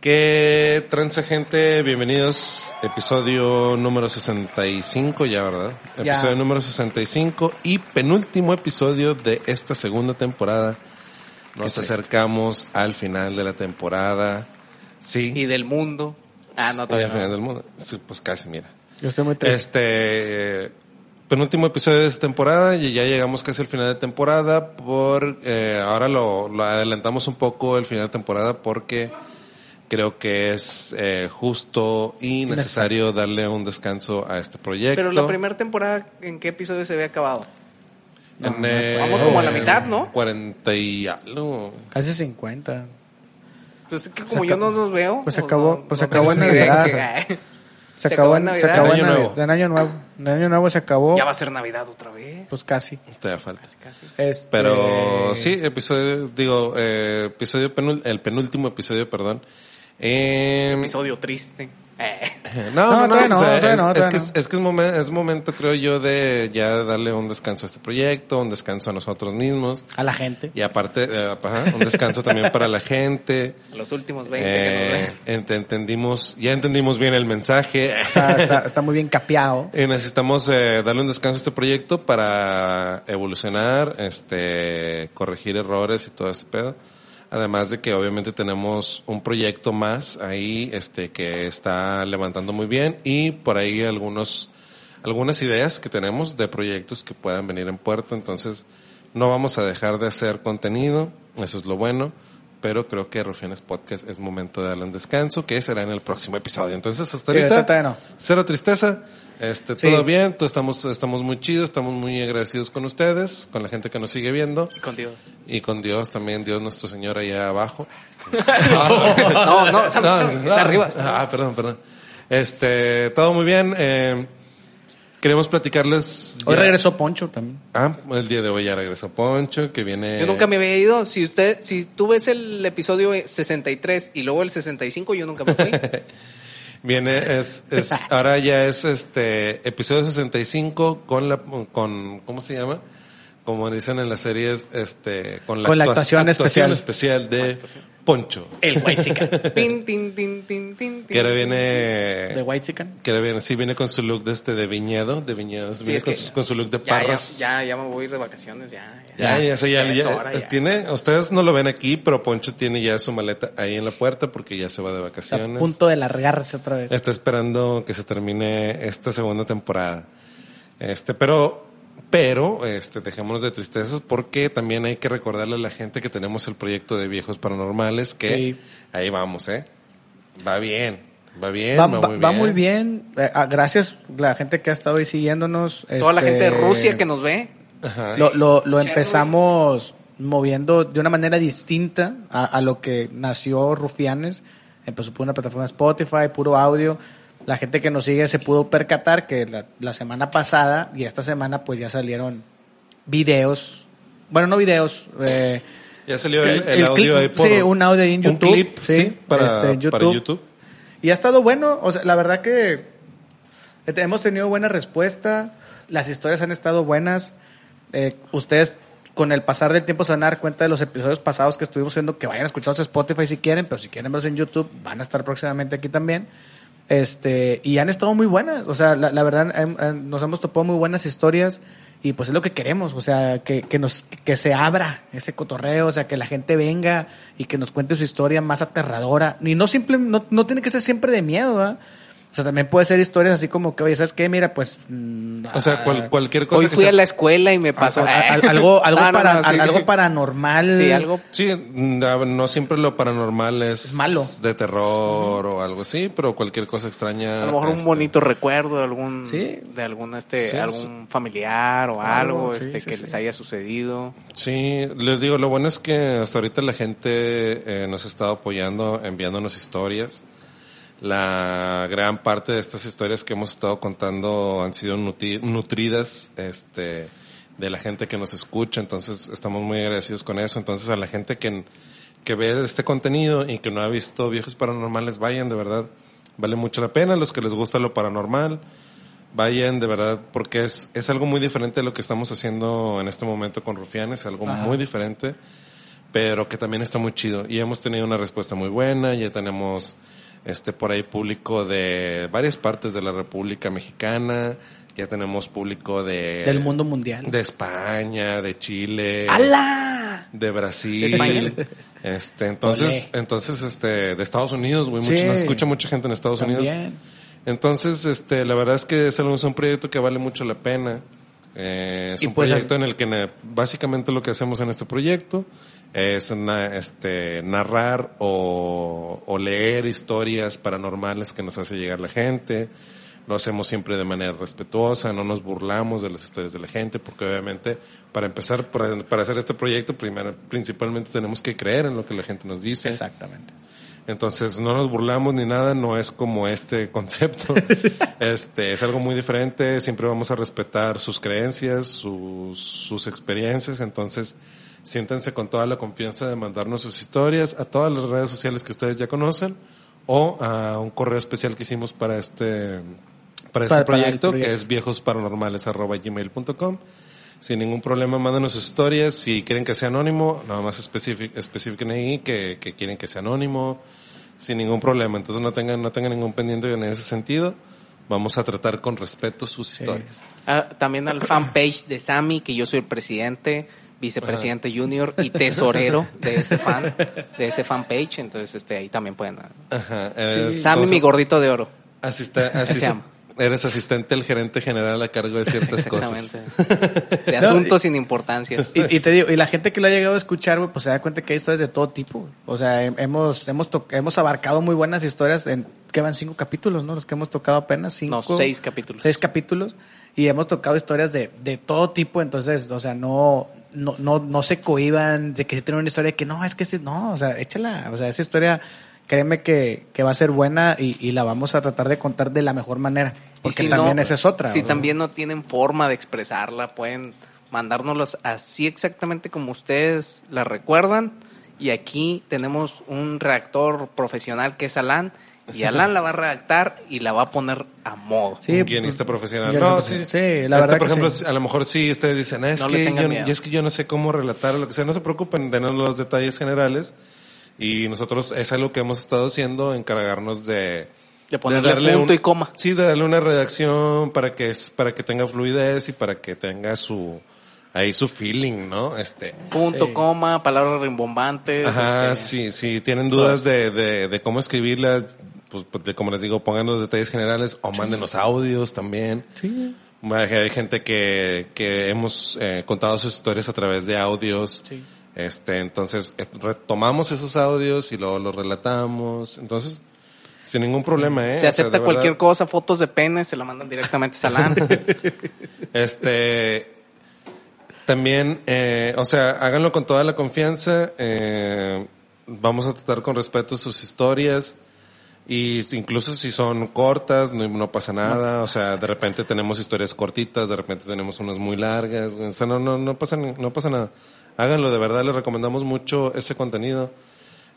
¿Qué transa gente? Bienvenidos. Episodio número 65 ya, ¿verdad? Ya. Episodio número 65 y penúltimo episodio de esta segunda temporada. Nos acercamos al final de la temporada. Sí. y del mundo. Ah, no, Y todavía al final no. del mundo. Sí, pues casi, mira. Yo estoy muy triste. Este, eh, penúltimo episodio de esta temporada y ya llegamos casi al final de temporada por, eh, ahora lo, lo adelantamos un poco el final de temporada porque creo que es eh, justo y necesario darle un descanso a este proyecto. Pero la primera temporada, ¿en qué episodio se había acabado? En, eh, Vamos como a la mitad, ¿no? 40 y algo. Casi 50. Pues es que como Se yo no los veo. pues se acabó- no- pues no se acabó en Navidad. que- Se, acabó en, se Navidad. acabó En Año Nuevo. en Año Nuevo. En Año Nuevo se acabó. Ya va a ser Navidad otra vez. Pues casi. Te da falta. Casi. Este, Pero sí, episodio, digo, eh, episodio penul- el penúltimo episodio, perdón. Eh, Episodio triste. Eh. No, no, No, no, o sea, es, no, es todavía que, es, es que es, momen- es momento, creo yo, de ya darle un descanso a este proyecto, un descanso a nosotros mismos. A la gente. Y aparte, eh, ajá, un descanso también para la gente. Los últimos 20 que nos Eh, ven. ent- entendimos, ya entendimos bien el mensaje. Está, está, está muy bien capeado. Y necesitamos eh, darle un descanso a este proyecto para evolucionar, este, corregir errores y todo este pedo. Además de que obviamente tenemos un proyecto más ahí, este, que está levantando muy bien y por ahí algunos, algunas ideas que tenemos de proyectos que puedan venir en puerto. Entonces, no vamos a dejar de hacer contenido, eso es lo bueno. Pero creo que Rufianes Podcast es momento de darle un descanso, que será en el próximo episodio. Entonces, hasta ahorita, no. cero tristeza. Este, Sí. todo bien, todos estamos, estamos muy chidos, estamos muy agradecidos con ustedes, con la gente que nos sigue viendo Y con Dios. y con Dios también, Dios nuestro Señor allá abajo. No, no, No, esa arriba. Ah, perdón, perdón. Este, todo muy bien. Eh, queremos platicarles. Hoy ya- regresó Poncho también. Ah, el día de hoy ya regresó Poncho, que viene. Yo nunca me había ido. Si usted, si tú ves el episodio 63 y luego el 65, yo nunca me fui. Viene, es, es, ahora ya es este, episodio 65 con la, con, ¿cómo se llama? Como dicen en las series, este, con la, Con la actua- actuación especial. especial de Poncho. El white chica. Tin, tin, tin, tin, tin, Que ahora viene, De White Chicken. que ahora viene, sí viene con su look de este, de viñedo, de viñedos, Sí, viene con, que- su, con su look de Ya, ya, parras. ya, ya me voy de vacaciones, ya. Ya, ya, ya, Ya ya- hora, tiene, ustedes no lo ven aquí, pero Poncho tiene ya su maleta ahí en la puerta porque ya se va de Está a vacaciones. punto de largarse otra vez. Está esperando que se termine esta segunda temporada. Este, pero, pero, este, dejémonos de tristezas porque también hay que recordarle a la gente que tenemos el proyecto de viejos paranormales que Sí. ahí vamos, eh. Va bien, va bien, Va, va, va- muy, va bien. muy bien. Eh, ah, gracias la gente que ha estado ahí siguiéndonos. Toda la Este, gente de Rusia que nos ve. Ajá. Lo, lo, lo empezamos moviendo de una manera distinta a, a lo que nació Rufianes. Empezó por una plataforma Spotify, puro audio. La gente que nos sigue se pudo percatar que la, la semana pasada y esta semana pues ya salieron videos. Bueno, no videos. Eh, Ya salió el, el el audio clip- ahí por sí, un audio en YouTube, Un clip, sí, sí, para, este, en para YouTube. YouTube. y ha estado bueno, o sea, la verdad que hemos tenido buena respuesta, las historias han estado buenas. Eh, ustedes con el pasar del tiempo se van a dar cuenta de los episodios pasados que estuvimos haciendo, que vayan a escucharlos en Spotify si quieren, pero si quieren verlos en YouTube, van a estar próximamente aquí también. Este, y han estado muy buenas, o sea, la, la verdad, nos hemos topado muy buenas historias y pues es lo que queremos, o sea, que, que nos, que se abra ese cotorreo, o sea, que la gente venga y que nos cuente su historia más aterradora. Y no simple, no, no tiene que ser siempre de miedo, ¿verdad? O sea, también puede ser historias así como que, oye, ¿sabes qué? Mira, pues... mm, O sea, cual- ah, cualquier cosa Hoy que fui sea- a la escuela y me pasó. a- a- algo, algo, No, no, para, no, sí. algo paranormal. Sí, algo. Sí, no, siempre lo paranormal es, Es malo. de terror o algo así, pero cualquier cosa extraña. A lo mejor un este, bonito recuerdo de algún, Sí. de algún este, Sí, algún familiar o Algo, algo, sí, este, sí, que sí. les haya sucedido. Sí, les digo, lo bueno es que hasta ahorita la gente eh, nos ha estado apoyando, enviándonos historias. La gran parte de estas historias que hemos estado contando han sido nutri- nutridas, este, de la gente que nos escucha, entonces estamos muy agradecidos con eso. Entonces a la gente que, que ve este contenido y que no ha visto viejos paranormales, vayan, de verdad, vale mucho la pena. Los que les gusta lo paranormal, vayan, de verdad, porque es, es algo muy diferente de lo que estamos haciendo en este momento con Rufianes, algo Ajá. muy diferente. pero que también está muy chido. Y hemos tenido una respuesta muy buena, ya tenemos este por ahí público de varias partes de la República Mexicana, ya tenemos público de Del mundo mundial. de España, de Chile, ¡Hala! de Brasil, ¿De España? este, entonces, Olé. entonces, este, de Estados Unidos, güey, Sí. mucho, nos escucha mucha gente en Estados Unidos. También. Entonces, este, la verdad es que es un, proyecto que vale mucho la pena. Eh, es Y un pues, proyecto en el que básicamente lo que hacemos en este proyecto es na- este, narrar o, o leer historias paranormales que nos hace llegar la gente. Lo hacemos siempre de manera respetuosa, no nos burlamos de las historias de la gente, porque obviamente para empezar, para, para hacer este proyecto, primero, principalmente tenemos que creer en lo que la gente nos dice. Exactamente. Entonces no nos burlamos ni nada, no es como este concepto. este es algo muy diferente, siempre vamos a respetar sus creencias, sus, sus experiencias, entonces siéntense con toda la confianza de mandarnos sus historias a todas las redes sociales que ustedes ya conocen o a un correo especial que hicimos para este para este Para- proyecto, proyecto. que es viejosparanormales@gmail.com. Sin ningún problema, mándanos sus historias. Si quieren que sea anónimo, nada más especifiquen ahí que, que quieren que sea anónimo. Sin ningún problema. Entonces no tengan, no tengan ningún pendiente en ese sentido. Vamos a tratar con respeto sus historias. Ah, también al fanpage de Sammy, que yo soy el presidente, vicepresidente junior y tesorero de ese fan, de ese fanpage. Entonces, este, ahí también pueden. Ajá. Eres, Sammy, ¿cómo mi gordito de oro. Se asist- llama. Eres asistente del gerente general a cargo de ciertas cosas. Exactamente. De No, asuntos sin importancia. Y, y te digo, y la gente que lo ha llegado a escuchar, güey, pues se da cuenta que hay historias de todo tipo. O sea, hem- hemos, hemos, hemos abarcado muy buenas historias en, que van cinco capítulos, ¿no? Los que hemos tocado apenas cinco. No, seis capítulos. Seis capítulos. Y hemos tocado historias de, de todo tipo, entonces, o sea, no, no, no, no se cohiban de que si tienen una historia que no, es que este, no, o sea, échala. O sea, esa historia, créeme que, que va a ser buena y, y la vamos a tratar de contar de la mejor manera. Porque si también no- esa es otra. Si también no tienen forma de expresarla, pueden mandárnoslos así exactamente como ustedes la recuerdan. Y aquí tenemos un redactor profesional que es Alan. Y Alan la va a redactar y la va a poner a modo. Sí, un guionista profesional. guionista No, sí, profesional. Sí, la Este, verdad por que ejemplo, sí. a lo mejor sí ustedes dicen, "Ah, es No que yo, es que yo no sé cómo relatar o lo que sea, no se preocupen, denos los detalles generales y nosotros es algo que hemos estado haciendo, encargarnos de De ponerle punto y coma. Sí, de darle una redacción para que es- para que tenga fluidez y para que tenga su ahí su feeling, ¿no? Este, Punto, Sí. coma, palabras rimbombantes. Ajá, este, sí, sí, tienen dudas de, de, de cómo escribirlas, pues, pues, de, como les digo, pongan los detalles generales o mándenos audios también. Sí. Hay hay gente que, que hemos eh, contado sus historias a través de audios. Sí. Este, entonces, eh, retomamos esos audios y luego los relatamos. Entonces, sin ningún problema, ¿eh? Se O sea, acepta cualquier verdad, cosa, fotos de pene, se la mandan directamente a Alan. Este, también, eh, o sea, háganlo con toda la confianza. Eh, vamos a tratar con respeto sus historias. Y incluso si son cortas, no, no pasa nada. O sea, de repente tenemos historias cortitas, de repente tenemos unas muy largas. O sea, no, no, no pasa, no pasa nada. Háganlo, de verdad, les recomendamos mucho ese contenido.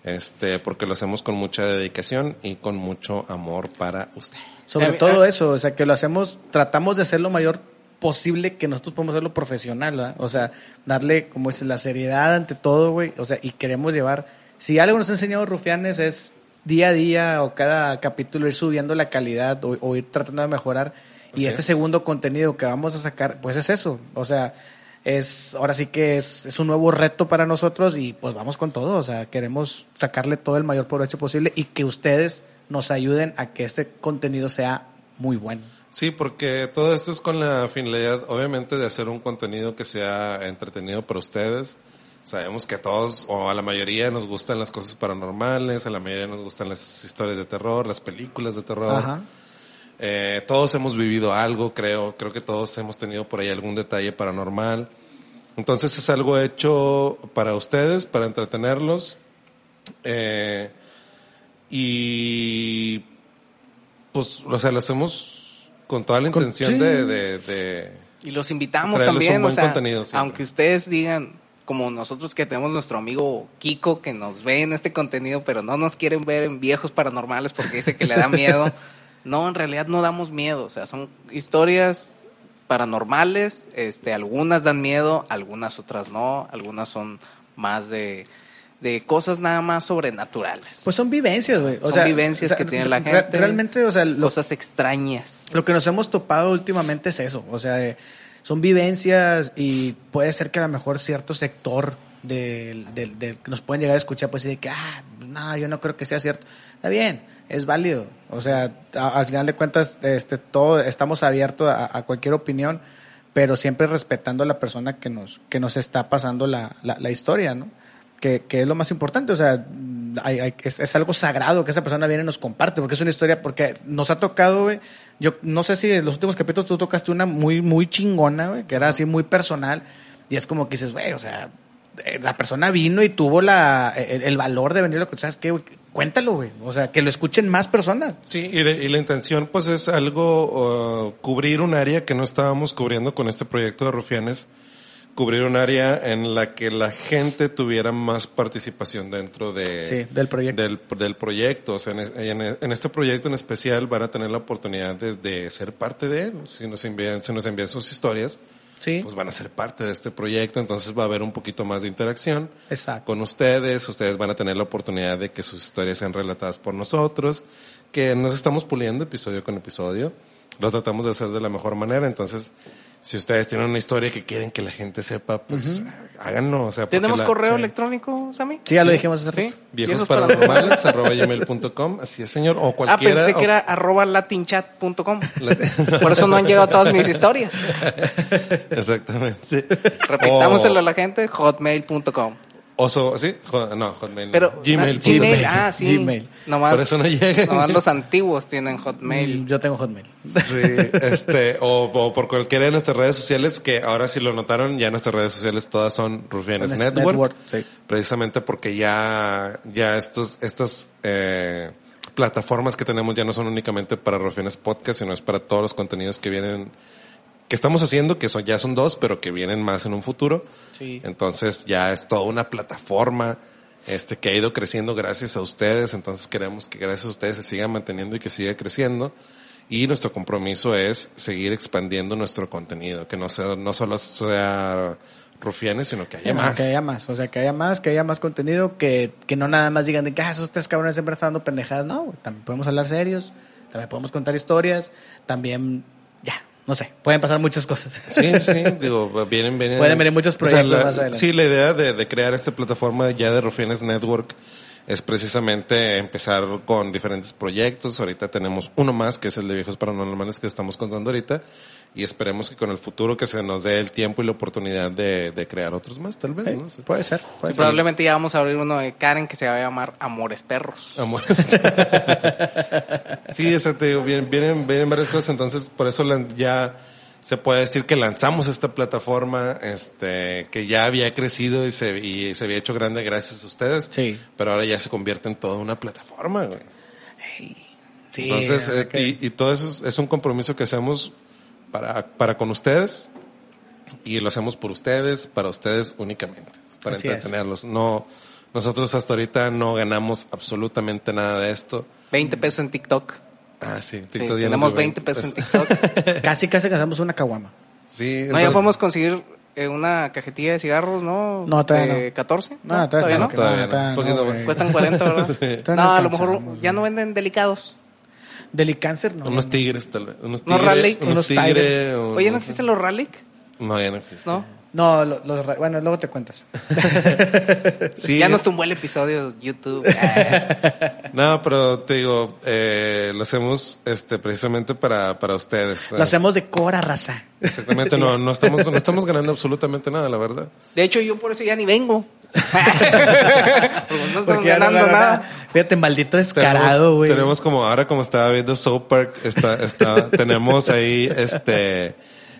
Este, porque lo hacemos con mucha dedicación y con mucho amor para usted. Sobre Sí, mí- todo a- eso, o sea, que lo hacemos, tratamos de hacer lo mayor posible que nosotros podemos hacerlo profesional, ¿verdad? O sea, darle, como es la seriedad ante todo, güey, o sea, y queremos llevar, si algo nos ha enseñado Rufianes es día a día o cada capítulo ir subiendo la calidad o, o ir tratando de mejorar. Y Así este es. segundo contenido que vamos a sacar, pues es eso, o sea, es, ahora sí que es, es un nuevo reto para nosotros y pues vamos con todo, o sea, queremos sacarle todo el mayor provecho posible y que ustedes nos ayuden a que este contenido sea muy bueno. Sí, porque todo esto es con la finalidad, obviamente, de hacer un contenido que sea entretenido para ustedes. Sabemos que a todos, o a la mayoría, nos gustan las cosas paranormales, a la mayoría nos gustan las historias de terror, las películas de terror. Ajá. Eh, todos hemos vivido algo, creo. Creo que todos hemos tenido por ahí algún detalle paranormal. Entonces es algo hecho para ustedes, para entretenerlos. Eh, y pues, o sea, lo hacemos con toda la intención de, de, de- Y los invitamos también, un buen o sea, contenido aunque ustedes digan, como nosotros que tenemos nuestro amigo Kiko que nos ve en este contenido, pero no nos quieren ver en viejos paranormales porque dice que le da miedo. no, en realidad no damos miedo, o sea, son historias paranormales, este, algunas dan miedo, algunas otras no, algunas son más de de cosas nada más sobrenaturales. Pues son vivencias, güey. O Son sea, vivencias o sea, que tiene la gente. Realmente, o sea, lo, cosas extrañas. lo que nos hemos topado últimamente es eso. O sea, eh, son vivencias y puede ser que a lo mejor cierto sector del, del, del que nos pueden llegar a escuchar, pues decir que, ah, no, yo no creo que sea cierto. Está bien, es válido. O sea, a- al final de cuentas, este, todo, estamos abiertos a, a cualquier opinión, pero siempre respetando a la persona que nos, que nos está pasando la, la, la historia, ¿no? Que, que es lo más importante, o sea, hay- hay- es, es algo sagrado que esa persona viene y nos comparte, porque es una historia, porque nos ha tocado, yo no sé si en los últimos capítulos tú tocaste una muy, muy chingona, que era así muy personal, y es como que dices, güey, o sea, eh, la persona vino y tuvo la, el, el valor de venir, lo que sabes qué, cuéntalo, güey, o sea, que lo escuchen más personas. Sí, y, de- y la intención pues es algo, uh, cubrir un área que no estábamos cubriendo con este proyecto de Rufianes, cubrir un área en la que la gente tuviera más participación dentro de, Sí, del proyecto. Del, del proyecto. O sea, en, es- en- en este proyecto en especial van a tener la oportunidad de, de ser parte de él. Si nos envían, si nos envían sus historias, Sí, pues van a ser parte de este proyecto, entonces va a haber un poquito más de interacción exacto. con ustedes, ustedes van a tener la oportunidad de que sus historias sean relatadas por nosotros, que nos estamos puliendo episodio con episodio, lo tratamos de hacer de la mejor manera, entonces si ustedes tienen una historia que quieren que la gente sepa, pues háganlo, o sea, ¿Tenemos la- correo sí. electrónico, Sammy? Sí, ya lo dijimos hace Sí. rato. ¿Y eso viejos es para- paranormales arroba gmail.com, así es señor, o Ah, cualquiera. pensé que era arroba latinchat.com. la- Por eso no han llegado todas mis historias. Exactamente. Repitámoselo O- a la gente, hotmail.com. Oso, sí, no, Hotmail. Pero Gmail. ah, Gmail, ah, sí. Gmail. Nomás, Por eso no llegan. nomás los antiguos tienen Hotmail. Mm, Yo tengo Hotmail. Sí, este, o, o por cualquiera de nuestras redes sociales, que ahora si lo notaron, ya nuestras redes sociales todas son Rufianes Rufianes Network, Network, sí. precisamente porque ya, ya estos, estas, eh, plataformas que tenemos ya no son únicamente para Rufianes Podcast, sino es para todos los contenidos que vienen, que estamos haciendo, que son, ya son dos, pero que vienen más en un futuro. Sí. Entonces ya es toda una plataforma, este, que ha ido creciendo gracias a ustedes. Entonces queremos que gracias a ustedes se siga manteniendo y que siga creciendo. Y nuestro compromiso es seguir expandiendo nuestro contenido, que no sea, no solo sea rufianes, sino que haya No, más. Que haya más, o sea, que haya más, que haya más contenido, que, que no nada más digan de que ah, esos tres cabrones siempre están dando pendejadas. No, también podemos hablar serios, también podemos contar historias, también, ya, no sé, pueden pasar muchas cosas. Sí, sí, digo, vienen, vienen. Pueden venir muchos o sea, proyectos la- más adelante. Sí, la idea de, de crear esta plataforma ya de Rufianes Network es precisamente empezar con diferentes proyectos. Ahorita tenemos uno más, que es el de Viejos Paranormales que estamos contando ahorita. Y esperemos que con el futuro que se nos dé el tiempo y la oportunidad de, de crear otros más, tal vez, Sí, ¿no? Puede ser, puede Y ser. probablemente ya vamos a abrir uno de Karen que se va a llamar Amores Perros. Amor. sí, ese te digo, vienen, vienen, vienen varias cosas, entonces por eso ya se puede decir que lanzamos esta plataforma, este, que ya había crecido y se, y se había hecho grande gracias a ustedes. Sí. Pero ahora ya se convierte en toda una plataforma, güey. Sí, Entonces, eh, y, y todo eso es, es un compromiso que hacemos para, para con ustedes y lo hacemos por ustedes, para ustedes únicamente, para Así es. entretenerlos. No, nosotros hasta ahorita no ganamos absolutamente nada de esto. 20 pesos en TikTok. Ah, sí, Sí, TikTok ya nos tenemos dio 20 pesos en TikTok. casi, casi gastamos una caguama. Sí, No, ya entonces- podemos conseguir eh, una cajetilla de cigarros, ¿no? No, todavía de no. 14. No, todavía no, no. todavía no. todavía Un poquito güey. más. Cuestan 40, ¿verdad? Todavía no, no a lo mejor ya no venden delicados. Delicáncer, no. unos no. tigres, tal vez. Unos ¿Unos tigres. rally? Unos Unos tigres. unos- Oye, ¿no existen los Rallic? No, ya no existe. ¿No? No, lo- los bueno, luego te cuentas. Sí, Ya nos tumbó el episodio YouTube. No, pero te digo, eh, lo hacemos este, precisamente para, para ustedes. Lo hacemos de cora raza. Exactamente, no, no estamos, no estamos ganando absolutamente nada, la verdad. De hecho, yo por eso ya ni vengo. No estamos no ganando gana nada. Fíjate, maldito descarado, tenemos, güey. tenemos como ahora como estaba viendo South Park, está, está, tenemos ahí este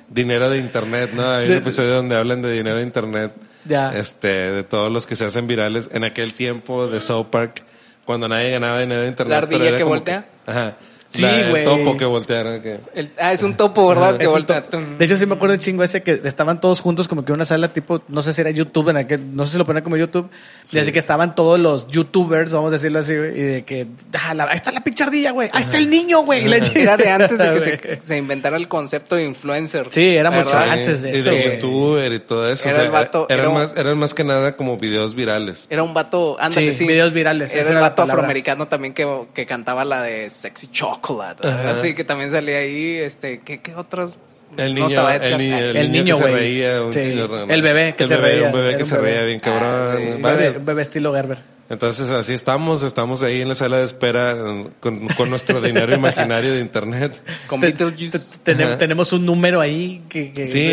dinero de internet, ¿no? Hay un episodio donde hablan de dinero de internet. Ya. Este, de todos los que se hacen virales en aquel tiempo de South Park, cuando nadie ganaba dinero de internet. La ardilla que voltea. ajá. Sí, güey. topo que voltearon. Que... El- ah, es un topo, ¿verdad? que voltea. De hecho, sí me acuerdo un chingo ese que estaban todos juntos como que en una sala tipo, no sé si era YouTube en aquel, no sé si lo ponían como YouTube, y así que estaban todos los YouTubers, vamos a decirlo así, güey, y de que, ah, la- ahí está la pinche ardilla, güey, ahí está el niño, güey. y la Era de antes de que se, se inventara el concepto de influencer. Sí, era antes de y eso, de güey. youtuber y todo eso. Era o sea, el vato- eran, era un- más, eran más que nada como videos virales. Era un vato, ándale, Sí, sí. videos virales, Era el vato afroamericano también que, que cantaba la de Sexy Chocolate. Así que también salía ahí, este, ¿qué, qué otros? El niño, el, Edgar. ni- el El niño, niño, que se güey. reía. un Sí. niño raro. El bebé que El se bebé, reía. Un bebé Era que un se bebé. reía bien Ah, cabrón. sí. Varios. bebé, un bebé estilo Gerber. Entonces así estamos, estamos ahí en la sala de espera con, con nuestro dinero imaginario de internet. Con Te- Beetlejuice. te- tenemos, tenemos un número ahí que... que- Sí,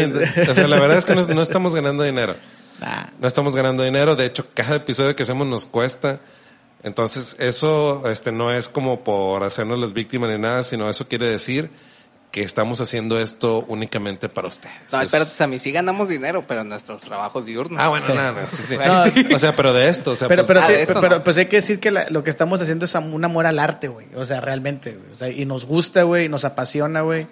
o sea, la verdad es que no, no estamos ganando dinero. Nah. No estamos ganando dinero, de hecho cada episodio que hacemos nos cuesta. Entonces eso este no es como por hacernos las víctimas ni nada, sino eso quiere decir que estamos haciendo esto únicamente para ustedes. No, Es- espérate, Sammy, sí ganamos dinero, pero en nuestros trabajos diurnos. Ah, bueno, Sí. nada, sí, sí. No, sí. O sea, pero de esto, o sea, Pero, pues, pero, ah, sí, de esto pero no. pues hay que decir que la- lo que estamos haciendo es am- un amor al arte, güey. O sea, realmente, güey. O sea, y nos gusta, güey, nos apasiona, güey.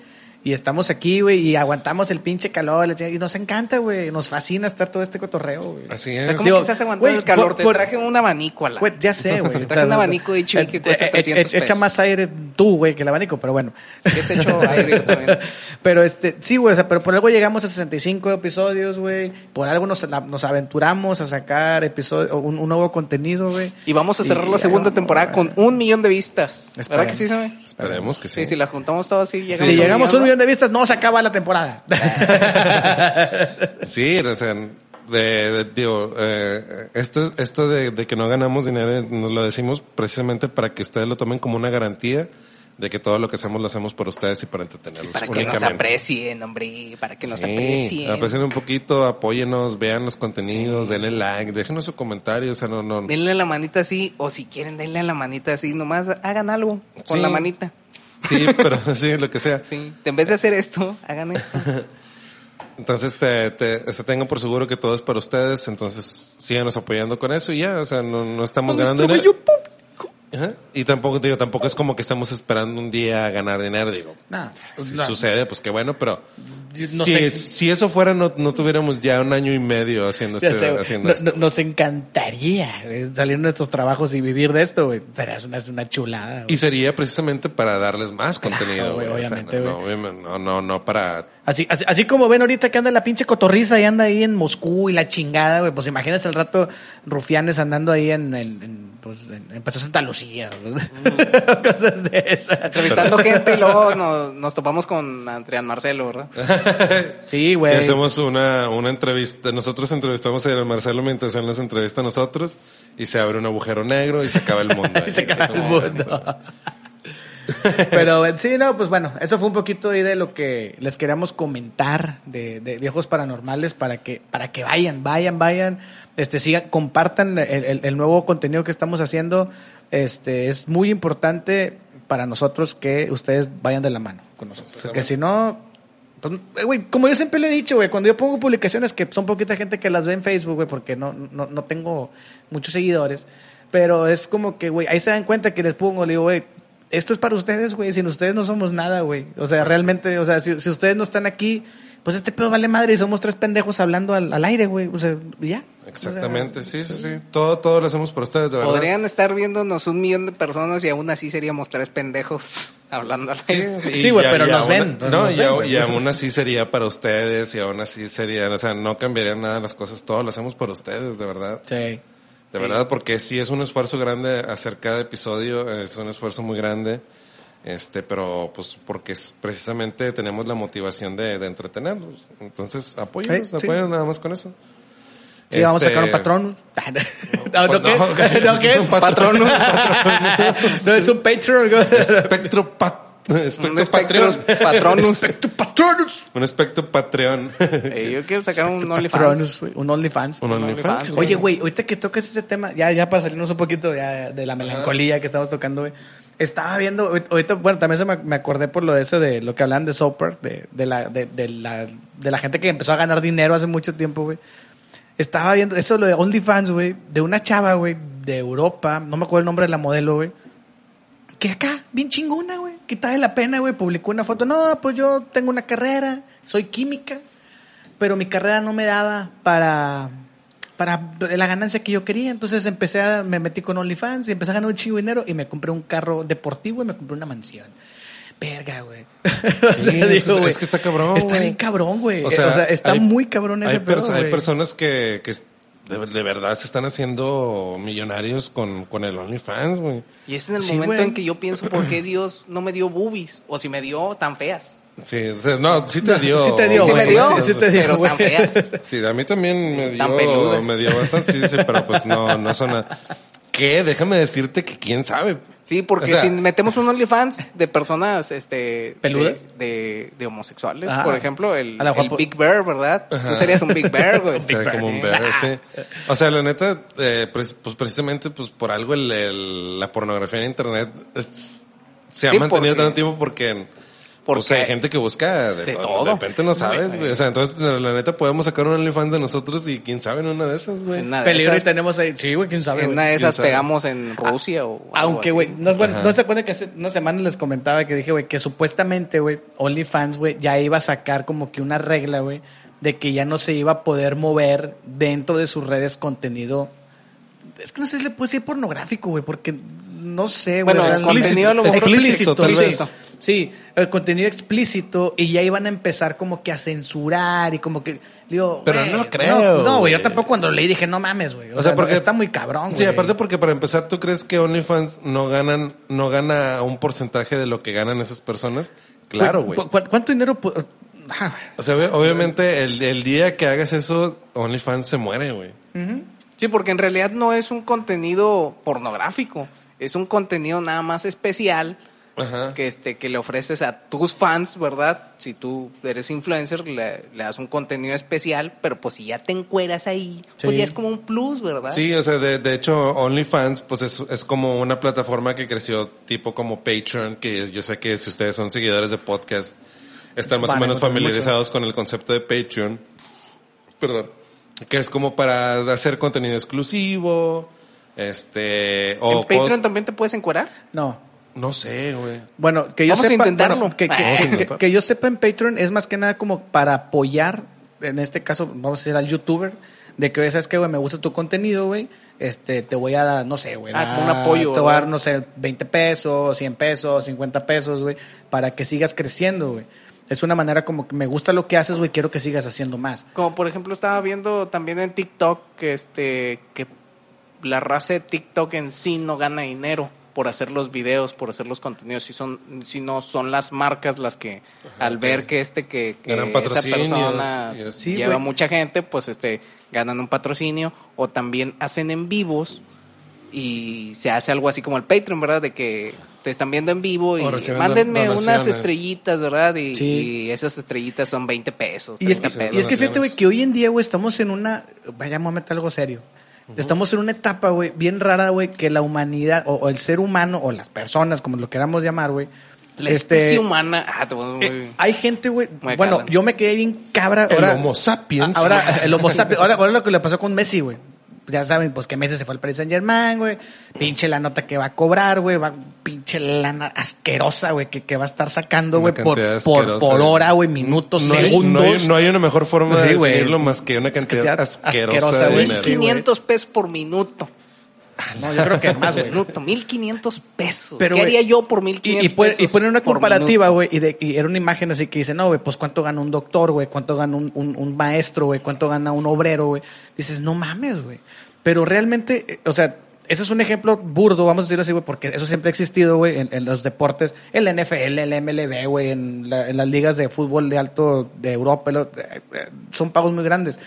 Y estamos aquí, güey, y aguantamos el pinche calor. Y nos encanta, güey. Nos fascina estar todo este cotorreo, güey. así O sea, es. ¿cómo Digo, que estás aguantando el calor? por- Te por- traje un abanico a la... Güey, ya sé, güey. Te traje un abanico de HB que cuesta Eh, eh, 300 Echa pesos. más aire tú, güey, que el abanico, pero bueno. Que te echo aire también. Pero este, sí, güey, o sea, pero por algo llegamos a 65 episodios, güey. Por algo nos, nos aventuramos a sacar episodios, un, un nuevo contenido, güey. Y vamos a cerrar Y la segunda temporada con un millón de vistas. ¿Verdad Esperemos. que sí? Esperemos que sí. Sí, si las juntamos todas, sí llegamos Si a un llegamos a un millón de vistas, no se acaba la temporada. Sí, o sea, de, de- digo, eh, esto, esto de, de que no ganamos dinero, nos lo decimos precisamente para que ustedes lo tomen como una garantía de que todo lo que hacemos lo hacemos por ustedes y para entretenerlos Para que nos aprecien, hombre, para que nos Sí, aprecien. aprecien un poquito, apóyenos, vean los contenidos, denle like, déjenos su comentario, o sea, no, no. Denle la manita así, o si quieren, denle la manita así, nomás hagan algo con Sí. la manita. Sí, pero sí, lo que sea. Sí, en vez de hacer esto, hagan esto. Entonces, te, te, se tengan por seguro que todo es para ustedes, entonces síganos apoyando con eso y ya, o sea, no, no estamos ganando dinero. Ajá. Y tampoco, digo, tampoco es como que estamos esperando un día a ganar dinero, digo. No, Si sucede, pues qué bueno, pero No si, sé. si eso fuera, no, no tuviéramos ya un año y medio haciendo, este, sé, güey. haciendo No- esto. no- nos encantaría güey, salir de nuestros trabajos y vivir de esto, güey. Sería una, una chulada. güey. Y sería precisamente para darles más contenido, güey, güey. O sea, obviamente, no, no, obviamente, no, no, no para... Así, así, así como ven ahorita que anda la pinche cotorriza y anda ahí en Moscú y la chingada, güey. Pues imagínense al rato rufianes andando ahí en, en, en, pues, en, en Paso Santa Lucía. Cosas de esas. Entrevistando gente y luego nos, nos topamos con Adrián Marcelo, ¿verdad? Sí, Y güey. hacemos una, una entrevista, nosotros entrevistamos a Marcelo mientras él nos entrevista a nosotros y se abre un agujero negro y se acaba el mundo. Y se acaba el mundo. Pero sí, no, pues bueno, eso fue un poquito ahí de lo que les queríamos comentar de, de viejos paranormales para que, para que vayan, vayan, vayan, este, sigan, compartan el, el- el nuevo contenido que estamos haciendo. Este, es muy importante para nosotros que ustedes vayan de la mano con nosotros. Porque si no, pues, eh, güey, como yo siempre le he dicho, güey, cuando yo pongo publicaciones que son poquita gente que las ve en Facebook, güey, porque no, no, no tengo muchos seguidores, pero es como que, güey, ahí se dan cuenta que les pongo, le digo, güey, esto es para ustedes, güey, sin ustedes no somos nada, güey. O sea, realmente, o sea, si, si ustedes no están aquí, pues este pedo vale madre y somos tres pendejos hablando al, al aire, güey. O sea, ya. Exactamente, sí, sí, sí. Todo, todo lo hacemos por ustedes, de verdad. Podrían estar viéndonos un millón de personas y aún así seríamos tres pendejos hablando al aire. y Sí, güey, ya- pero y nos aún- ven, No, nos y, ven, au- güey. y aún así sería para ustedes y aún así sería, o sea, no cambiaría nada las cosas, todo lo hacemos por ustedes, de verdad. Sí. De verdad, porque sí es un esfuerzo grande hacer cada episodio, es un esfuerzo muy grande, este, pero pues porque es- precisamente tenemos la motivación de, de entretenerlos. Entonces, apóyenos, Sí, sí. nada más con eso. Sí, vamos a Este, sacar un patronus. no, ¿no qué? no, ¿No qué es? un patronus. no es un Patreon. güey. Espectro, pat- espectro Un espectro Patreon. patronus. Espectro Patronus. Un espectro Patreon. Yo quiero sacar un OnlyFans. Patronus, un OnlyFans. Un OnlyFans. Oye, güey, ahorita que tocas ese tema, ya, ya para salirnos un poquito ya de la melancolía que estamos tocando, güey. Estaba viendo, ahorita- ahorita, bueno, también se me, me acordé por lo de ese de lo que hablan de Soper, de, de la, de, de la, de la gente que empezó a ganar dinero hace mucho tiempo, güey. Estaba viendo eso lo de OnlyFans, güey, de una chava, güey, de Europa, no me acuerdo el nombre de la modelo, güey, que acá, bien chingona, güey. Que de la pena, güey. Publicó una foto. No, pues yo tengo una carrera, soy química, pero mi carrera no me daba para, para la ganancia que yo quería. Entonces empecé a, me metí con OnlyFans y empecé a ganar un chingo dinero y me compré un carro deportivo y me compré una mansión. Verga, güey. O Sí, sea, es, digo, güey, es que está cabrón. Está güey. bien cabrón, güey. O O sea, sea, está hay- muy cabrón ese hay, pedo, pers- hay personas que, que de, de verdad se están haciendo millonarios con, con el OnlyFans, güey. Y es en el Sí, momento güey. en que yo pienso, ¿por qué Dios no me dio boobies? O si me dio tan feas. Sí, o sea, no, sí te dio. sí te dio, Sí me güey. dio, Sí te dio, pero güey. tan feas. Sí, a mí también me Tan dio, me dio bastante, sí, sí, pero pues no, no son nada. ¿Qué? Déjame decirte que quién sabe. Sí, porque O sea, si metemos un OnlyFans de personas este ¿Peludas? De, de, de homosexuales, Ajá. por ejemplo, el, el Big Bear, ¿verdad? Tú serías un Big Bear, güey. Se ve como un bear, sí. O sea, la neta, eh, pues, pues precisamente pues por algo el, el- la pornografía en internet es- se ha Sí, mantenido porque- tanto tiempo porque, pues porque hay gente que busca de, de todo. todo. De repente no sabes, güey. O sea, entonces la, la neta podemos sacar un OnlyFans de nosotros y quién sabe en una de esas, güey. Peligro y tenemos ahí. Sí, güey, quién sabe. en una de ¿Quién esas pegamos en Rusia o algo Aunque, güey, no, bueno, se acuerdan que hace una semana les comentaba que dije, güey, que supuestamente, güey, OnlyFans, güey, ya iba a sacar como que una regla, güey, de que ya no se iba a poder mover dentro de sus redes contenido. Es que no sé si le puedo decir pornográfico, güey, porque no sé, güey. Bueno, o sea, el contenido a lo mejor- explícito, tal sí. vez. Sí, el contenido explícito y ya iban a empezar como que a censurar y como que digo, Pero güey, no creo, No, no, güey, yo tampoco cuando leí dije, no mames, güey. O, O sea, sea, porque está muy cabrón, Sí, güey. aparte porque para empezar, ¿tú crees que OnlyFans no ganan, no gana un porcentaje de lo que ganan esas personas? Claro, güey. ¿Cu- cu- ¿Cuánto dinero? O sea, obvi- obviamente el, el día que hagas eso, OnlyFans se muere, güey. Sí, porque en realidad no es un contenido pornográfico, es un contenido nada más especial Ajá. que este que le ofreces a tus fans, ¿verdad? Si tú eres influencer, le, le das un contenido especial, pero pues si ya te encueras ahí, pues ya es como un plus, ¿verdad? Sí, o sea, de, de hecho, OnlyFans, pues es, es como una plataforma que creció tipo como Patreon, que yo sé que si ustedes son seguidores de podcast, están más Van o menos encontrar familiarizados con el concepto de Patreon. Perdón. Que es como para hacer contenido exclusivo, este, o ¿En Patreon también te puedes encuerar? no. No sé, güey. Bueno, que yo Vamos a sepa, intentarlo. bueno, que, que- Vamos a que- intentar. que yo sepa en Patreon es más que nada como para apoyar, en este caso, vamos a decir al youtuber, de que, ¿sabes qué, güey? Me gusta tu contenido, güey. Este, te voy a dar, no sé, güey. Ah, un apoyo, Te voy a dar, no sé, 20 pesos, 100 pesos, 50 pesos, güey, para que sigas creciendo, güey. Es una manera como que me gusta lo que haces, güey, quiero que sigas haciendo más. Como por ejemplo estaba viendo también en TikTok que este que la raza de TikTok en sí no gana dinero por hacer los videos, por hacer los contenidos, si son si no son las marcas las que al ver que este que, esa persona. Sí, lleva mucha gente, pues este ganan un patrocinio o también hacen en vivos y se hace algo así como el Patreon, ¿verdad? De que te están viendo en vivo y mándenme unas estrellitas, ¿verdad? Y, Sí. y esas estrellitas son 20 pesos, Y es, 30 que, pesos. y es que fíjate, güey, que hoy en día, güey, estamos en una. Vaya, vamos a meter algo serio. Estamos en una etapa, güey, bien rara, güey, que la humanidad, o, o el ser humano, o las personas, como lo queramos llamar, güey. La este, especie humana. Ah, te muy- eh, hay gente, güey. Bueno, yo me quedé bien cabra. El Ahora, Homo sapiens. Ahora, el Homo sapiens. Ahora, ahora lo que le pasó con Messi, güey. Ya saben, pues que Messi se fue al Paris Saint Germain, güey. Pinche la nota que va a cobrar, güey. Va, pinche lana asquerosa, güey, que, que va a estar sacando, güey, por, por, asquerosa, por hora, güey, minutos, no hay, segundos. no, hay, no hay una mejor forma de Sí, definirlo más que una cantidad Cantidad asquerosa, asquerosa, de güey. dinero. Sí, güey. 1500 pesos por minuto. No, yo creo que más, güey. Minuto, 1500 pesos. Pero, ¿Qué haría yo por Y, 1500 y, pone- pesos? y ponen una por comparativa, güey, y, y era una imagen así que dice, no, güey, pues cuánto gana un doctor, güey, cuánto gana un, un- un maestro, güey, cuánto gana un obrero, güey. Dices, no mames, güey. Pero realmente, eh, o sea, ese es un ejemplo burdo, vamos a decirlo así, güey, porque eso siempre ha existido, güey, en, en los deportes, en la NFL, el MLB, güey, en, la- en las ligas de fútbol de alto de Europa, lo- eh, eh, son pagos muy grandes.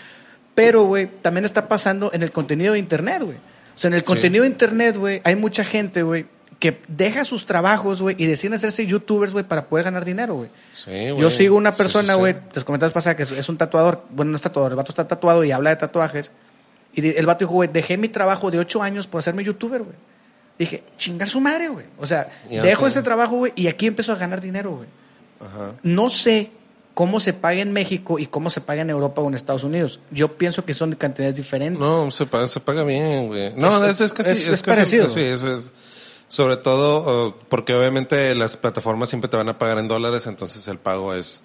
Pero, güey, también está pasando en el contenido de Internet, güey. O sea, en el Sí. contenido de Internet, güey, hay mucha gente, güey, que deja sus trabajos, güey, y deciden hacerse youtubers, güey, para poder ganar dinero, güey. Sí, güey. Yo sigo una Sí, persona, sí, sí. güey, les comentabas pasada que es, un tatuador, bueno, no es tatuador, el vato está tatuado y habla de tatuajes. Y el vato dijo, güey, dejé mi trabajo de ocho años por hacerme youtuber, güey. Dije, chingar su madre, güey. O sea, Ya, dejo ok. este trabajo, güey, y aquí empezó a ganar dinero, güey. Ajá. No sé cómo se paga en México y cómo se paga en Europa o en Estados Unidos. Yo pienso que son de cantidades diferentes. No, se paga, se paga bien, güey. No, Es- es, es casi, es- es, es casi, parecido. sí, es, es- Sobre todo porque obviamente las plataformas siempre te van a pagar en dólares, entonces el pago es,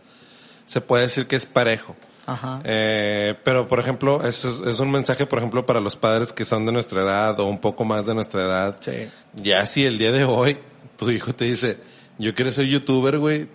se puede decir que es parejo. Ajá. Eh, pero, por ejemplo, es, es un mensaje, por ejemplo, para los padres que son de nuestra edad o un poco más de nuestra edad. Sí. Ya si el día de hoy tu hijo te dice, yo quiero ser youtuber, güey,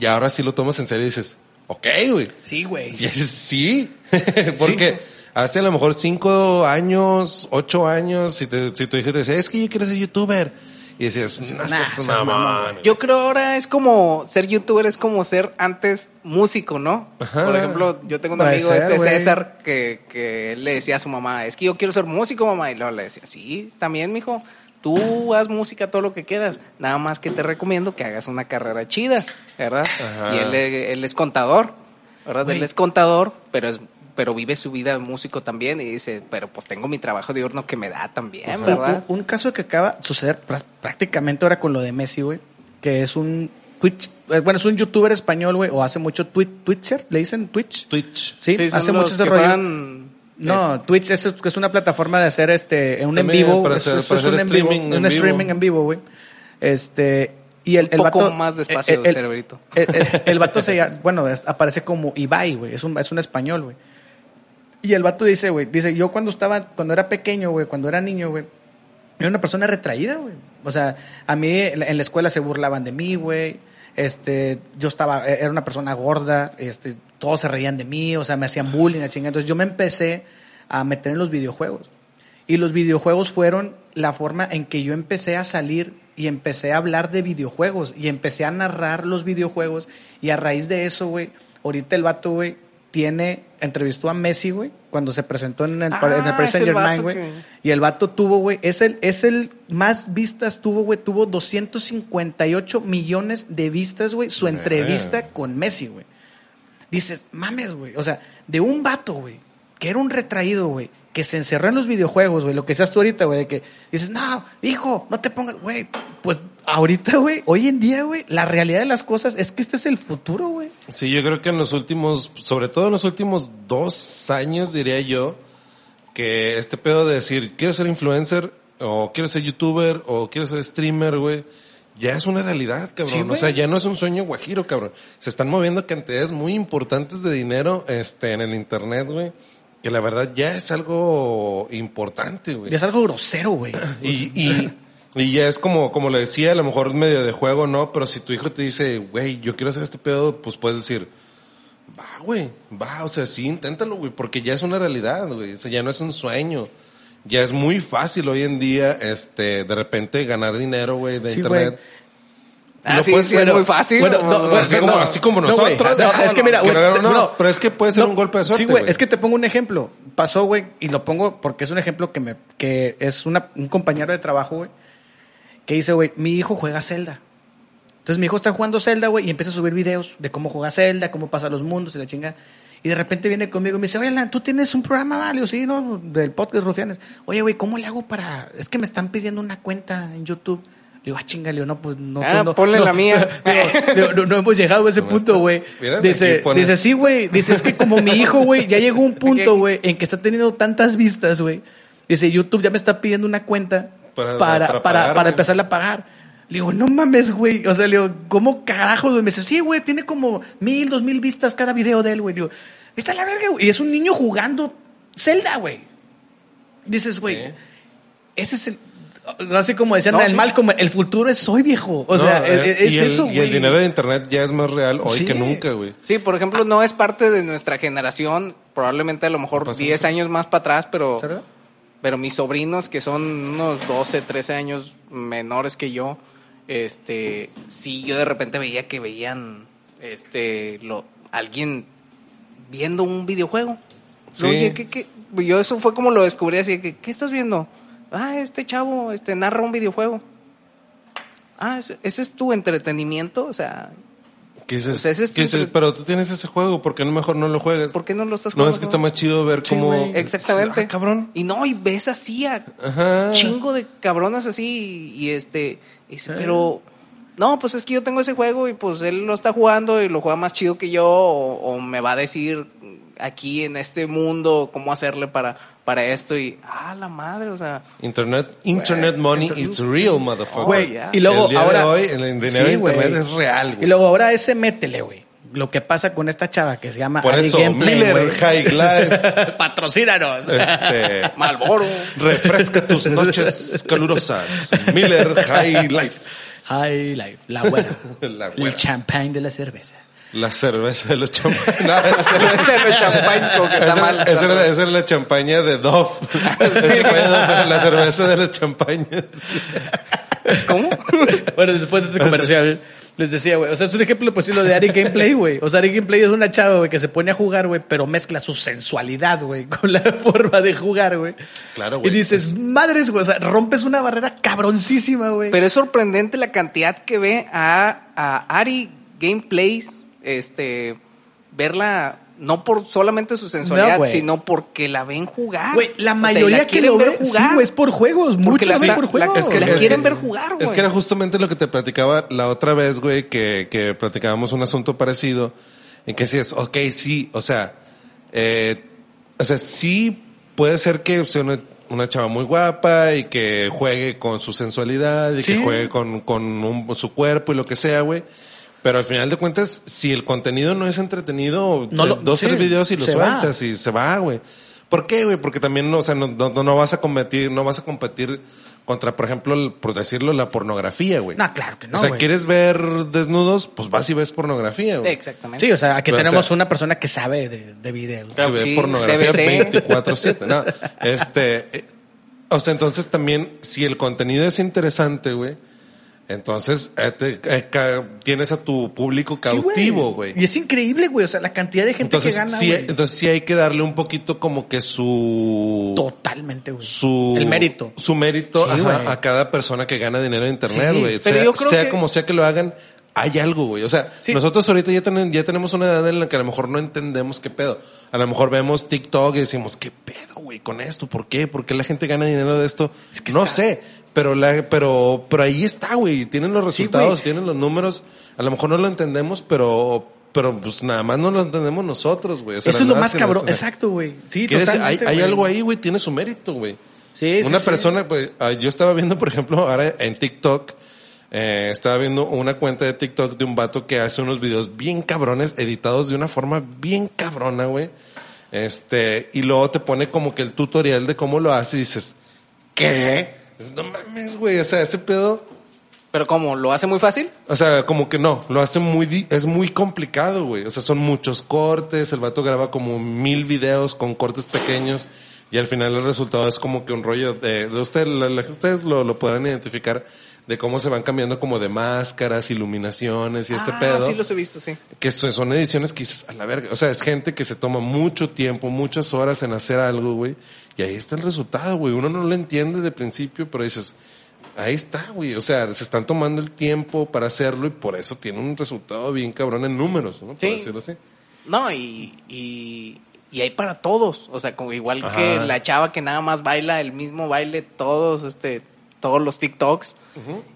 y ahora sí lo tomas en serio y dices, ok, güey. Sí, güey. Y dices, sí, porque hace a lo mejor cinco años, ocho años, si, te, si tu hijo te dice, es que yo quiero ser youtuber, y decías, no Nah, mamón. Yo creo ahora es como ser youtuber es como ser antes músico, ¿no? Ajá. Por ejemplo, yo tengo un amigo, ser, este. César, que, que él le decía a su mamá, es que yo quiero ser músico, mamá. Y luego le decía, sí, también, mijo. Tú haz música todo lo que quieras. Nada más que te recomiendo que hagas una carrera chida, ¿verdad? Ajá. Y él, él es contador, ¿verdad? Güey. Él es contador, pero es pero vive su vida de músico también y dice, pero pues tengo mi trabajo diurno que me da también, ¿verdad? un- un caso que acaba de suceder prá- prácticamente ahora con lo de Messi, güey, que es un Twitch, eh, bueno, es un youtuber español, güey, o hace mucho twi- Twitcher, le dicen Twitch. Twitch. Sí, hace mucho ese rollo. No, Twitch es, es una plataforma de hacer este un en vivo, para hacer- es- para es hacer un en vivo, streaming en un vivo. streaming en vivo, güey. Este y el, Un el poco vato más despacio, el, el- cerebrito. El, el- el vato se bueno, es- aparece como Ibai, güey, es un es un español, güey. Y el vato dice, güey, dice, yo cuando estaba cuando era pequeño, güey, cuando era niño, güey, era una persona retraída, güey. O sea, a mí en la en la escuela se burlaban de mí, güey. Este, yo estaba, era una persona gorda, este, todos se reían de mí, o sea, me hacían bullying, la. Entonces yo me empecé a meter en los videojuegos. Y los videojuegos fueron la forma en que yo empecé a salir y empecé a hablar de videojuegos y empecé a narrar los videojuegos. Y a raíz de eso, güey, ahorita el vato, güey, tiene, entrevistó a Messi, güey, cuando se presentó en el, Ah, en el Paris el Saint Germain, güey. que- Y el vato tuvo, güey, es el, es el más vistas tuvo, güey, tuvo 258 millones de vistas, güey, su entrevista con Messi, güey. Dices, mames, güey. O sea, de un vato, güey, que era un retraído, güey, que se encerró en los videojuegos, güey, lo que seas tú ahorita, güey, de que dices, no, hijo, no te pongas, güey. Pues ahorita, güey, hoy en día, güey, la realidad de las cosas es que este es el futuro, güey. Sí, yo creo que en los últimos, sobre todo en los últimos dos años, diría yo, que este pedo de decir, quiero ser influencer, o quiero ser youtuber, o quiero ser streamer, güey, ya es una realidad, cabrón. Sí, o sea, ya no es un sueño guajiro, cabrón. Se están moviendo cantidades muy importantes de dinero, este, en el internet, güey, que la verdad ya es algo importante, güey. Y es algo grosero, güey. Y, y, y ya es como, como le decía, a lo mejor medio de juego, ¿no? Pero si tu hijo te dice, güey, yo quiero hacer este pedo, pues puedes decir, va, güey, va, o sea, sí, inténtalo, güey, porque ya es una realidad, güey, o sea, ya no es un sueño. Ya es muy fácil hoy en día, este, de repente ganar dinero, güey, de Sí, internet. Ah, Lo sí, muy fácil. bueno, no, así, como, no, así como no, güey, nosotros. no, es que mira, güey, no, no, pero es que puede ser un golpe de suerte, Sí, güey, es que te pongo un ejemplo. Pasó, güey, y lo pongo porque es un ejemplo que me que es una, un compañero de trabajo, güey, que dice, güey, mi hijo juega Zelda. Entonces mi hijo está jugando Zelda, güey, y empieza a subir videos de cómo juega Zelda, cómo pasa los mundos y la chinga. Y de repente viene conmigo y me dice, oye, Alan, tú tienes un programa, vale, sí, ¿no? Del podcast Rufianes. Oye, güey, ¿cómo le hago para...? Es que me están pidiendo una cuenta en YouTube. Le digo, ah, chinga, le digo, no, pues no. Ah, pues, no, ponle no". la mía. Digo, no, no hemos llegado a ese punto, güey. Mira, Dice, pones- dice, sí, güey. Dice, es que como mi hijo, güey, ya llegó un punto, güey, en que está teniendo tantas vistas, güey. Dice, YouTube ya me está pidiendo una cuenta Para- para, para para, empezarle a pagar. Le digo, no mames, güey. O sea, le digo, ¿cómo carajo, güey? Me dice, sí, güey, tiene como mil, dos mil vistas cada video de él, güey. Digo, a la verga, güey. Y es un niño jugando Zelda, güey. Dices, güey, Sí. ese es el... Así como decían No, el sí. Malcolm, el futuro es hoy, viejo. O No, sea, eh, es, es y el, eso, Y el güey. dinero de internet ya es más real hoy Sí. que nunca, güey. Sí, por ejemplo, no es parte de nuestra generación, probablemente a lo mejor Pasa 10 nosotros. años más para atrás, pero, pero mis sobrinos, que son unos 12, 13 años menores que yo, este, sí, yo de repente veía que veían, este, lo, alguien viendo un videojuego. Sí. Oye, ¿qué, qué? Yo eso fue como lo descubrí así, que, ¿qué estás viendo? Ah, este chavo, este, narra un videojuego. Ah, ese, es tu entretenimiento, o sea, ¿Qué dices? Pues ese es ¿Qué tu- dices? Pero tú tienes ese juego, ¿por qué no mejor no lo juegas? ¿por qué no lo estás No, jugando? es que está más chido ver Sí, cómo... Exactamente. Ah, cabrón. Y no, y ves así a Ajá. chingo de cabronas así y, y este, dice, pero no, pues es que yo tengo ese juego y pues él lo está jugando y lo juega más chido que yo o, o me va a decir aquí en este mundo cómo hacerle para, para esto y, ah, la madre, o sea, Internet, internet money is real, motherfucker. Güey, ya. y luego el día ahora de hoy, el dinero Sí, de internet güey. es real, güey. Y luego ahora ese métele, güey. Lo que pasa con esta chava que se llama Por Ari eso, Gameplay, Miller. High Life, Patrocínanos. este, Malboro. refresca tus noches calurosas. Miller High Life. High Life, la buena. La El buena. champagne de la cerveza. La cerveza de los champañas. El champán con que está Esa, mal. esa era, esa era la champaña de Dove. La, de la cerveza de las champañas. ¿Cómo? Bueno, después de este comercial, les decía, güey. O sea, es un ejemplo, pues sí, lo de Ari Gameplay, güey. O sea, Ari Gameplay es una chava, güey, que se pone a jugar, güey, pero mezcla su sensualidad, güey, con la forma de jugar, güey. Claro, Y güey. dices, madres, güey, o sea, rompes una barrera cabroncísima, güey. Pero es sorprendente la cantidad que ve a, a Ari Gameplays, este, verla no por solamente su sensualidad, No, sino porque la ven jugar. Güey, la O sea, mayoría la que quieren lo ver ve, sí, jugar. es por juegos. Muchos la- ven la- por juegos. es que la es quieren ver jugar, Es güey. que era justamente lo que te platicaba la otra vez, güey, que, que platicábamos un asunto parecido. En que si es, ok, sí, o sea, eh, o sea, sí puede ser que sea una, una chava muy guapa y que juegue con su sensualidad y Sí. que juegue con, con un- su cuerpo y lo que sea, güey. Pero al final de cuentas, si el contenido no es entretenido, No eh, lo- dos, sí, tres videos y lo va. sueltas y se va, güey. ¿Por qué, güey? Porque también, o sea, no, no, no vas a competir, no vas a competir contra, por ejemplo, el- por decirlo, la pornografía, güey. No, claro que no, O sea. ¿quieres ver desnudos? Pues vas y ves pornografía, güey. Exactamente. Sí, o sea, aquí Pero, o tenemos sea- una persona que sabe de, de video. que ve sí, pornografía TVC. 24-7. No, este, eh, o sea, entonces también, si el contenido es interesante, güey, entonces eh, te- eh, tienes a tu público cautivo, güey. Y es increíble, güey. O sea, la cantidad de gente Entonces, que gana, sí, entonces sí hay que darle un poquito como que su... Totalmente, güey. su El mérito. su mérito Sí, ajá, güey. a cada persona que gana dinero en internet, güey. sea yo creo sea que- como sea que lo hagan, hay algo, güey. O sea, Sí. nosotros ahorita ya, tenen- ya tenemos una edad en la que a lo mejor no entendemos qué pedo. A lo mejor vemos TikTok y decimos, ¿qué pedo, güey, con esto? ¿Por qué? ¿Por qué la gente gana dinero de esto? no sé. Pero la, pero, pero ahí está, güey. Tienen los Sí, resultados, güey. tienen los números. A lo mejor no lo entendemos, pero, pero pues nada más no lo entendemos nosotros, güey. O sea, Eso es lo más cabrón. nos- Exacto, güey. Sí, hay, hay algo ahí, güey, tiene su mérito, güey. Sí, sí, Una sí. persona, pues, ah, yo estaba viendo, por ejemplo, ahora en TikTok, eh, estaba viendo una cuenta de TikTok de un vato que hace unos videos bien cabrones, editados de una forma bien cabrona, güey. Este, y luego te pone como que el tutorial de cómo lo hace y dices, ¿qué? No mames, güey, o sea, ese pedo, Pero como lo hace muy fácil, o sea, como que no, lo hace muy, es muy complicado, güey. O sea, son muchos cortes, el vato graba como mil videos con cortes pequeños y al final el resultado es como que un rollo de, de usted, la- la- ustedes lo, lo podrán identificar de cómo se van cambiando como de máscaras, iluminaciones y este Ah, pedo. sí los he visto, sí. Que son, son ediciones que a la verga. O sea, es gente que se toma mucho tiempo, muchas horas en hacer algo, güey. Y ahí está el resultado, güey. Uno no lo entiende de principio, pero dices, ahí está, güey. O sea, se están tomando el tiempo para hacerlo y por eso tiene un resultado bien cabrón en números, ¿no? Por Sí. decirlo así. No, y, y, y hay para todos. O sea, como igual Ajá. que la chava que nada más baila el mismo baile todos, este, todos los TikToks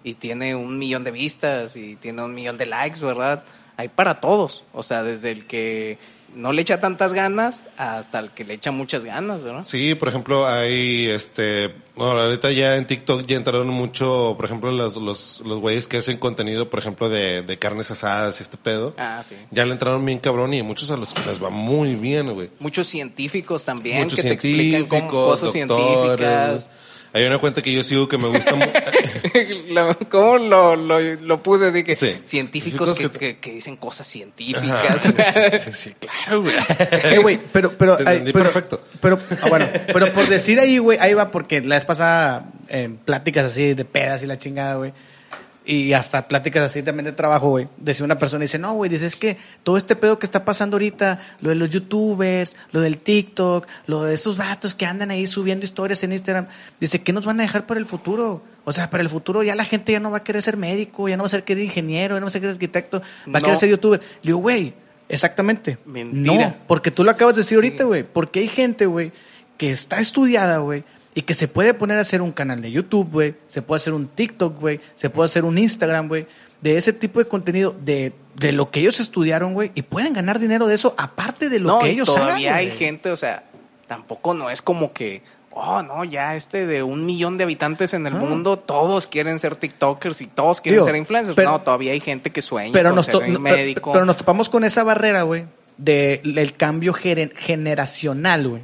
y tiene un millón de vistas y tiene un millón de likes, ¿verdad? Hay para todos. O sea, desde el que no le echa tantas ganas hasta el que le echa muchas ganas, ¿verdad? Sí, por ejemplo, hay este, bueno, ahorita ya en TikTok ya entraron mucho, por ejemplo, los, los, los güeyes que hacen contenido, por ejemplo, de, de carnes asadas y este pedo. Ah, sí. Ya le entraron bien cabrón y muchos a los que les va muy bien, güey. Muchos científicos también Muchos que te explican cómo- cosas doctores. científicas. Hay una cuenta que yo sigo que me gusta mucho. Lo- ¿Cómo lo, lo, lo puse así que Sí. científicos que, que- que- dicen cosas científicas? sí, sí, sí, claro, güey. Eh, güey, pero, pero, Te ay, pero, perfecto. Pero, ah, bueno, pero por decir ahí, güey, ahí va porque la vez pasada, en pláticas así de pedas y la chingada, güey. Y hasta pláticas así también de trabajo, güey. Decía una persona, dice, no, güey, dice, es que todo este pedo que está pasando ahorita, lo de los youtubers, lo del TikTok, lo de estos vatos que andan ahí subiendo historias en Instagram, dice, ¿qué nos van a dejar para el futuro? O sea, para el futuro ya la gente ya no va a querer ser médico, ya no va a ser querer ingeniero, ya no va a ser querer arquitecto, va a querer ser youtuber. Le digo, güey, exactamente. Mentira. No, porque tú lo acabas de decir ahorita, güey. Porque hay gente, güey, que está estudiada, güey, y que se puede poner a hacer un canal de YouTube, güey. Se puede hacer un TikTok, güey. Se puede hacer un Instagram, güey. de ese tipo de contenido, de, de lo que ellos estudiaron, güey, y pueden ganar dinero de eso, aparte de lo no, que ellos todavía hagan, hay gente, o sea, tampoco no es como que, oh, no, ya este de un millón de habitantes en el Ah. mundo, todos quieren ser TikTokers y todos quieren Digo, ser influencers. pero- no, todavía hay gente que sueña pero con nos, ser to- no, médico. pero nos topamos con esa barrera, güey, de el cambio generacional, güey.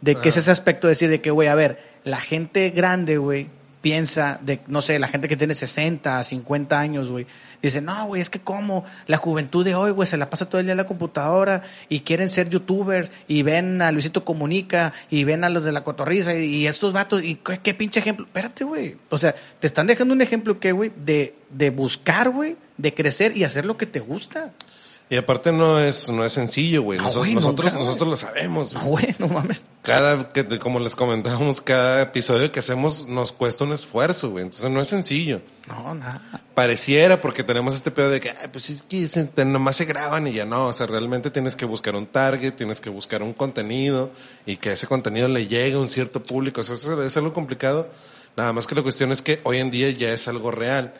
De que es ese aspecto de decir de que, güey, a ver, la gente grande, güey, piensa de, no sé, la gente que tiene 60, 50 años, güey, dice, no, güey, es que como la juventud de hoy, güey, se la pasa todo el día en la computadora y quieren ser youtubers y ven a Luisito Comunica y ven a los de la cotorriza y, y estos vatos, y qué, qué pinche ejemplo. Espérate, güey. O sea, te están dejando un ejemplo, ¿qué, güey? De, de buscar, güey, de crecer y hacer lo que te gusta. Y aparte no es, no es sencillo, güey. Ah, nosotros, nosotros lo sabemos. No, güey. güey, no mames. Cada, que, como les comentábamos, cada episodio que hacemos nos cuesta un esfuerzo, güey. Entonces no es sencillo. No, nada. Pareciera porque tenemos este pedo de que, ay, pues es que se- te- nomás se graban y ya no. O sea, realmente tienes que buscar un target, tienes que buscar un contenido y que ese contenido le llegue a un cierto público. O sea, eso es algo complicado. Nada más que la cuestión es que hoy en día ya es algo real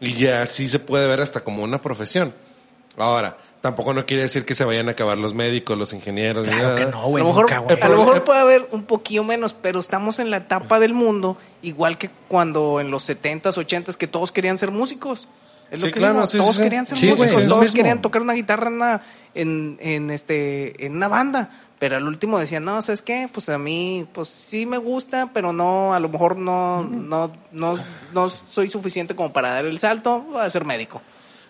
y ya sí se puede ver hasta como una profesión. Ahora, tampoco no quiere decir que se vayan a acabar los médicos, los ingenieros, que no, a güey. lo mejor, nunca, güey. a lo mejor puede haber un poquillo menos, pero estamos en la etapa del mundo, igual que cuando en los 70s, 80s, que todos querían ser músicos. Es lo Sí, que claro, digo, sí, todos sí, querían ser músicos, todos querían tocar una guitarra en una, en, en este, en una banda. Pero al último decían, no, ¿sabes qué? Pues a mí, pues sí me gusta, pero no, a lo mejor no, no, no, no soy suficiente como para dar el salto, voy a ser médico.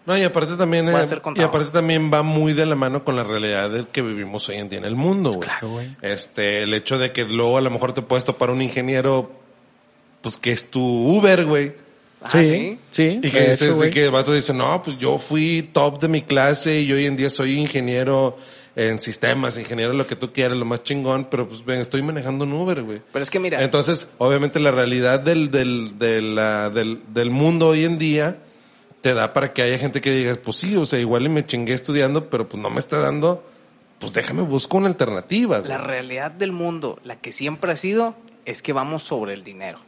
No, y aparte también, eh, y aparte también va muy de la mano con la realidad del que vivimos hoy en día en el mundo, güey. Claro, güey. Este, el hecho de que luego a lo mejor te puedes topar un ingeniero, pues que es tu Uber, güey. Ah, sí, sí. Y que, hecho, dices, y que el vato dice, no, pues yo fui top de mi clase y hoy en día soy ingeniero en sistemas, ingeniero en lo que tú quieras, lo más chingón, pero pues ven, estoy manejando un Uber, güey. Pero es que mira, Entonces, obviamente la realidad del, del, la- del, del mundo hoy en día te da para que haya gente que diga, pues sí, o sea, igual y me chingué estudiando, pero pues no me está dando, pues déjame busco una alternativa. güey. la realidad del mundo, la que siempre ha sido, es que vamos sobre el dinero.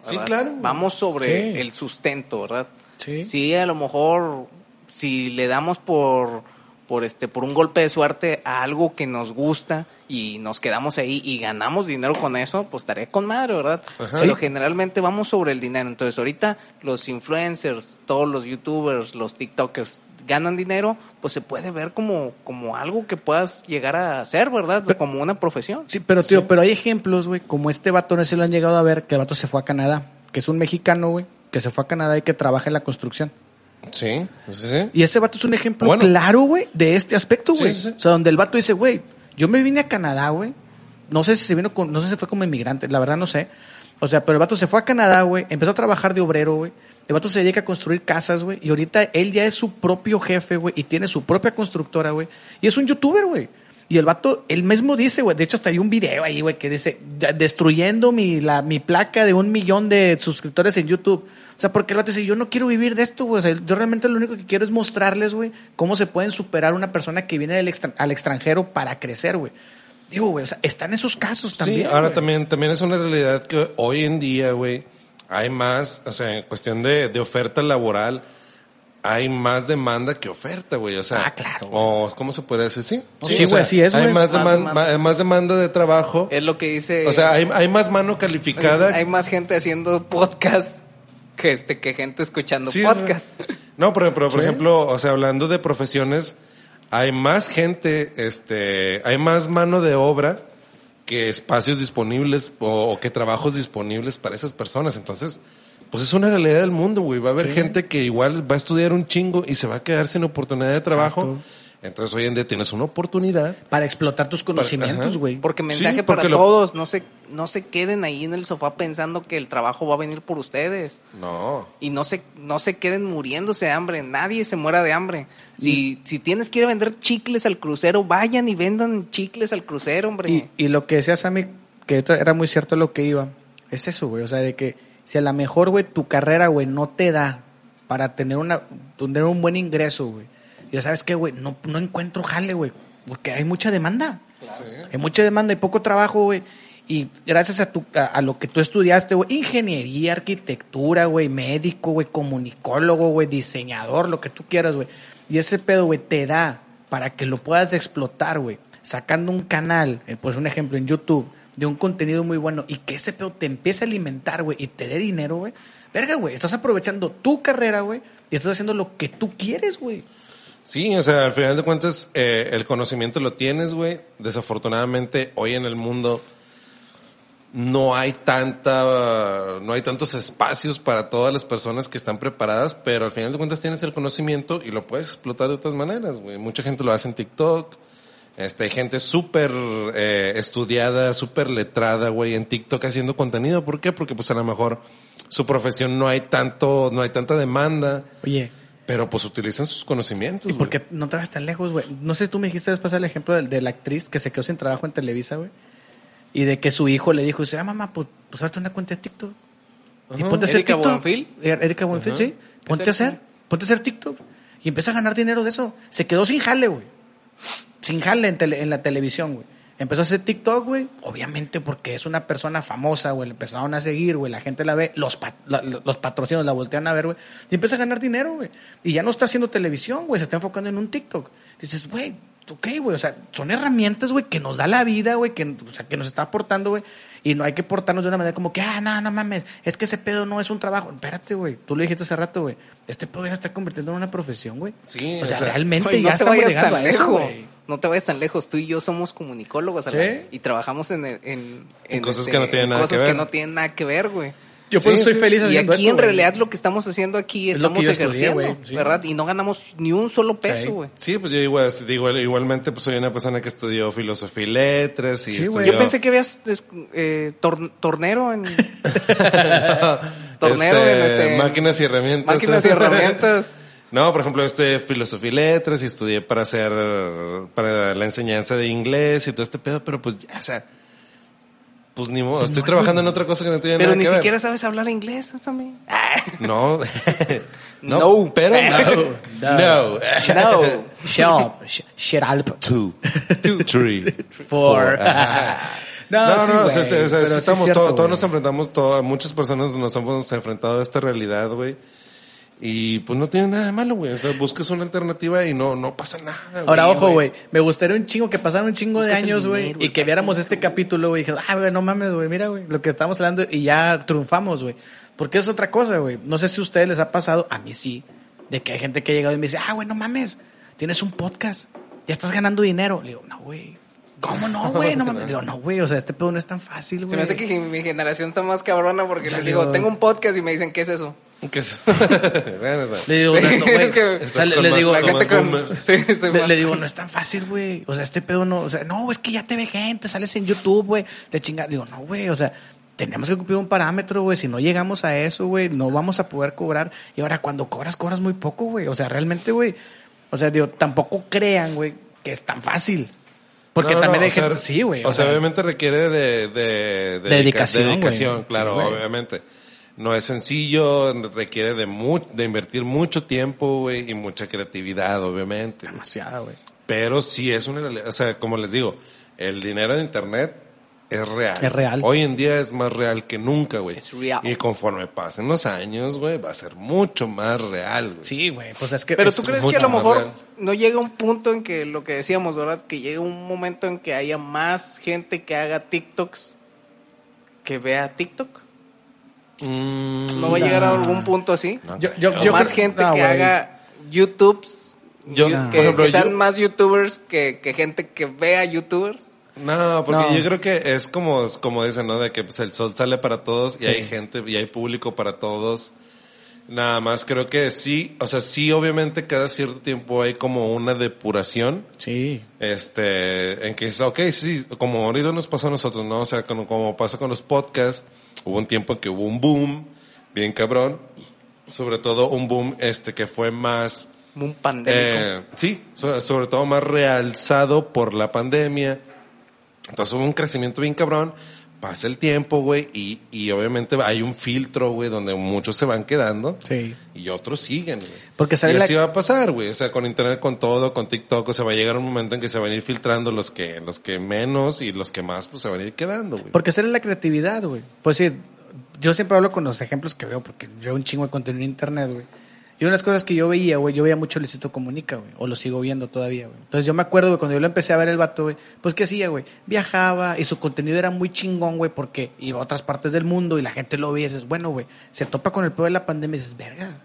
Sí, claro. Vamos sobre Sí. el sustento, ¿verdad? Sí. Sí, a lo mejor si le damos por por este por un golpe de suerte a algo que nos gusta y nos quedamos ahí y ganamos dinero con eso, pues estaré con madre, ¿verdad? Ajá. Pero generalmente vamos sobre el dinero. Entonces, ahorita los influencers, todos los youtubers, los TikTokers ganan dinero, pues se puede ver como como algo que puedas llegar a hacer, ¿verdad? como una profesión. Sí, pero tío, pero hay ejemplos, güey, como este vato, no sé si lo han llegado a ver, que el vato se fue a Canadá, que es un mexicano, güey, que se fue a Canadá y que trabaja en la construcción. Sí, sí, sí. Y ese vato es un ejemplo Bueno. claro, güey, de este aspecto, güey. sí, sí. O sea, donde el vato dice, güey, yo me vine a Canadá, güey. No sé si se vino con, no sé si fue como inmigrante, la verdad no sé. O sea, pero el vato se fue a Canadá, güey, empezó a trabajar de obrero, güey. El vato se dedica a construir casas, güey. Y ahorita él ya es su propio jefe, güey, y tiene su propia constructora, güey. Y es un youtuber, güey. Y el vato, él mismo dice, güey, de hecho hasta hay un video ahí, güey, que dice, "Ya- destruyendo mi, la, mi placa de un millón de suscriptores en YouTube. O sea, porque el vato dice, yo no quiero vivir de esto, güey. O sea, yo realmente lo único que quiero es mostrarles, güey, cómo se pueden superar una persona que viene del extra- al extranjero para crecer, güey. Digo, güey, o sea, están esos casos también. sí, ahora güey. también, también es una realidad que hoy en día, güey, hay más, o sea, en cuestión de, de oferta laboral, hay más demanda que oferta, güey, o sea. Ah, claro, O, ¿cómo se puede decir? Sí, Sí, o güey, es, Hay güey. más, Más deman- demanda. ma- más demanda de trabajo. Es lo que dice O sea, hay, hay más mano calificada. hay más gente haciendo podcast que este que gente escuchando Sí, podcast. No, pero, pero por Sí. ejemplo, o sea, hablando de profesiones, hay más gente, este, hay más mano de obra que espacios disponibles o, o que trabajos disponibles para esas personas. Entonces, pues es una realidad del mundo, güey. Va a haber gente que igual va a estudiar un chingo y se va a quedar sin oportunidad de trabajo. Exacto. Entonces, hoy en día tienes una oportunidad. Para explotar tus conocimientos, güey. Porque mensaje Sí, porque para lo- todos, no se no se queden ahí en el sofá pensando que el trabajo va a venir por ustedes No. y no se no se queden muriéndose de hambre, nadie se muera de hambre. Si si tienes que ir a vender chicles al crucero, vayan y vendan chicles al crucero, hombre. Y, y lo que decía Sammy, que ahorita era muy cierto lo que iba, es eso, güey. O sea, de que si a lo mejor, güey, tu carrera, güey, no te da para tener, una, tener un buen ingreso, güey. Ya sabes qué, güey, no, no encuentro jale, güey, porque hay mucha demanda. Hay mucha demanda y poco trabajo, güey. Y gracias a, tu, a, a lo que tú estudiaste, güey, ingeniería, arquitectura, güey, médico, güey, comunicólogo, güey, diseñador, lo que tú quieras, güey. Y ese pedo, güey, te da para que lo puedas explotar, güey. Sacando un canal, eh, pues un ejemplo en YouTube, de un contenido muy bueno y que ese pedo te empiece a alimentar, güey, y te dé dinero, güey. Verga, güey, estás aprovechando tu carrera, güey, y estás haciendo lo que tú quieres, güey. Sí, o sea, al final de cuentas, eh, el conocimiento lo tienes, güey. Desafortunadamente, hoy en el mundo no hay tanta, no hay tantos espacios para todas las personas que están preparadas, pero al final de cuentas tienes el conocimiento y lo puedes explotar de otras maneras, güey. Mucha gente lo hace en TikTok. Este, hay gente súper eh, estudiada, súper letrada, güey, en TikTok haciendo contenido. ¿Por qué? Porque pues a lo mejor su profesión no hay tanto, no hay tanta demanda. Oye, Pero pues utilizan sus conocimientos. ¿y por qué no te vas tan lejos, güey? No sé, tú me dijiste después el ejemplo de, de la actriz que se quedó sin trabajo en Televisa, güey. Y de que su hijo le dijo, dice, ah, mamá, pues, pues hazte una cuenta de TikTok. Y Ajá. ponte a hacer ¿Erika TikTok. Buenfil? Er- Erika Buenfil, Ajá. sí. Ponte a hacer, ponte a hacer TikTok. Y empieza a ganar dinero de eso. Se quedó sin jale, güey. Sin jale en, tele- en la televisión, güey. Empezó a hacer TikTok, güey. Obviamente porque es una persona famosa, güey. Le empezaron a seguir, güey. La gente la ve. Los, pa- la- los patrocinos la voltean a ver, güey. Y empieza a ganar dinero, güey. Y ya no está haciendo televisión, güey. Se está enfocando en un TikTok. Dices, güey, ok, güey. O sea, son herramientas, güey, que nos da la vida, güey. Que, o sea, que nos está aportando, güey. Y no hay que portarnos de una manera como que, ah, no, no mames. Es que ese pedo no es un trabajo. Espérate, güey. Tú lo dijiste hace rato, güey. Este pedo ya se está convirtiendo en una profesión, güey. Sí, o sea, o sea, realmente ya estamos llegando a eso, lejos. güey. No te vayas tan lejos. Tú y yo somos comunicólogos ¿Sí? Y trabajamos en, en, en, En cosas este, que no tienen en nada cosas que ver. que no tienen nada que ver, güey. Yo por Sí, eso soy sí. feliz Y haciendo aquí esto, en realidad lo que estamos haciendo aquí Es lo estamos que yo estudié, ejerciendo, sí. ¿verdad? Y no ganamos ni un solo peso, Sí. güey. Sí, pues yo igual, digo, igualmente pues soy una persona que estudió filosofía y letras y Sí, güey. estudió... Yo pensé que habías eh, tor- tornero en tornero Este, en este, máquinas y herramientas. máquinas y herramientas. No, por ejemplo, yo estudié filosofía y letras y estudié para hacer, para la enseñanza de inglés y todo este pedo, pero pues ya, o sea, pues ni modo, estoy trabajando en otra cosa que no tiene Pero nada ni que ver. siquiera sabes hablar inglés también. No. no, No. pero no. No. No. No. Shut up. Sh- Shut up. Two. Three. Four. No, no, sí, o güey, sea, este, o sea, pero sí es estamos, cierto, todos, todos nos enfrentamos, todo, muchas personas nos hemos enfrentado a esta realidad, güey. Y pues no tiene nada de malo, güey. O sea, busques una alternativa y no, no pasa nada, güey. Ahora, ojo, güey. Me gustaría un chingo que pasaran un chingo de Buscas años, güey. Y que viéramos este capítulo, güey. Y dije, ah, güey, no mames, güey. Mira, güey. Lo que estamos hablando y ya triunfamos, güey. Porque es otra cosa, güey. No sé si a ustedes les ha pasado, a mí sí, de que hay gente que ha llegado y me dice, ah, güey, no mames. Tienes un podcast. Ya estás ganando dinero. Le digo, no, güey. ¿Cómo no, güey? No mames. Le digo, no, güey. O sea, este pedo no es tan fácil, güey. Se me hace que mi generación está más cabrona porque Salió- les digo, tengo un podcast y me dicen, ¿qué es eso? Le digo, le, digo, Le, le no es tan fácil, güey. O sea, este pedo no. O sea, no, es que ya te ve gente, sales en YouTube, güey. Te chingas. Digo, no, güey. O sea, tenemos que cumplir un parámetro, güey. Si no llegamos a eso, güey, no vamos a poder cobrar. Y ahora, cuando cobras, cobras muy poco, güey. O sea, realmente, güey. O sea, digo, tampoco crean, güey, que es tan fácil. Porque no, también no, hay sea, gente. Sí, güey. O, sea, obviamente requiere de, de, de Dedicación, dedica- dedicación, claro, Sí, obviamente. No es sencillo, requiere de mu de invertir mucho tiempo, güey, y mucha creatividad, obviamente. Demasiado, güey. Pero sí es una realidad, o sea, como les digo, el dinero de internet es real. Es real. Hoy en día es más real que nunca, güey. Es real. Y conforme pasen los años, güey, va a ser mucho más real, güey. Sí, güey. Pues es que. Pero es- tú crees que a lo mejor real. no llega un punto en que lo que decíamos, ¿verdad? Que llegue un momento en que haya más gente que haga TikToks que vea TikTok. Mm, ¿No va a llegar a algún punto así? no Yo- más creo- gente no, que haga YouTubes. Yo, you- por que, ejemplo, que sean yo- más YouTubers que, que gente que vea YouTubers. No, porque No. yo creo que es como, como dicen, ¿no? De que pues, el sol sale para todos y hay gente y hay público para todos. Nada más creo que sí, o sea, sí, obviamente cada cierto tiempo hay como una depuración, Sí. este, en que dices, ok, sí, como ahorita nos pasó a nosotros, ¿no? O sea, como, como pasa con los podcasts, hubo un tiempo en que hubo un boom, bien cabrón, sobre todo un boom, este, que fue más, Un pandémico. eh, sí, so- sobre todo más realzado por la pandemia. Entonces hubo un crecimiento bien cabrón, pasa el tiempo, güey, y, y obviamente hay un filtro, güey, donde muchos se van quedando Sí. y otros siguen, güey. Porque sale y la- así va a pasar, güey. O sea, con internet, con todo, con TikTok, o sea, va a llegar un momento en que se van a ir filtrando los que, los que menos y los que más, pues se van a ir quedando, güey. Porque es la creatividad, güey. Pues sí, yo siempre hablo con los ejemplos que veo, porque yo veo un chingo de contenido en internet, güey. Y unas cosas que yo veía, güey, yo veía mucho Luisito Comunica, güey, o lo sigo viendo todavía, güey. Entonces yo me acuerdo, güey, cuando yo lo empecé a ver el vato, güey, pues ¿qué hacía, güey? Viajaba y su contenido era muy chingón, güey, porque iba a otras partes del mundo y la gente lo veía y dices, bueno, güey, se topa con el peor de la pandemia y dices, verga,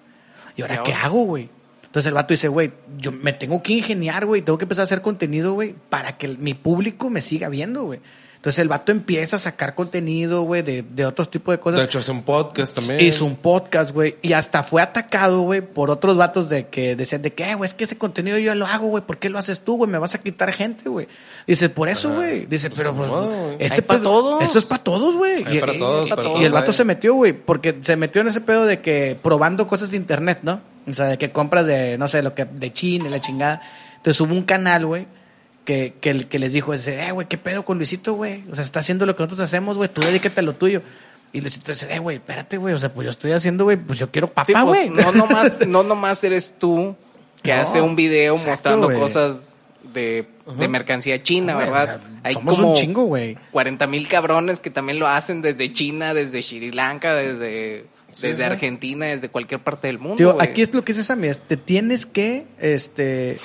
¿y ahora ¿Y qué ahora? hago, güey? Entonces el vato dice, güey, yo me tengo que ingeniar, güey, tengo que empezar a hacer contenido, güey, para que mi público me siga viendo, güey. Entonces el vato empieza a sacar contenido, güey, de, de otros tipos de cosas. De hecho, hace un podcast también. Hizo un podcast, güey, y hasta fue atacado, güey, por otros vatos de que decían de que, "Eh, güey, es que ese contenido yo lo hago, güey, ¿por qué lo haces tú, güey? Me vas a quitar gente, güey. Dice, por eso, güey. Dice, pero pues, güey. este Hay pa' pedo- todos. Esto es para todos, güey. Y- para y- todos, y- para y todos el vato hay. se metió, güey, porque se metió en ese pedo de que probando cosas de internet, ¿no? O sea, de que compras de, no sé, lo que, de China, y la chingada. Entonces hubo un canal, güey, que, que, que les dijo, dice, eh, güey, ¿qué pedo con Luisito, güey? O sea, está haciendo lo que nosotros hacemos, güey, tú dedícate a lo tuyo. Y Luisito dice, eh, güey, espérate, güey, o sea, pues yo estoy haciendo, güey, pues yo quiero Sí, papá, pues, güey. no nomás, no nomás eres tú que No, hace un video exacto, mostrando cosas de, de mercancía china, ¿verdad? o sea, Hay somos como un chingo, güey. 40 mil cabrones que también lo hacen desde China, desde Sri Lanka, desde, Sí, desde sí. Argentina, desde cualquier parte del mundo. Tío, aquí es lo que dices a mí, es, te tienes que, este,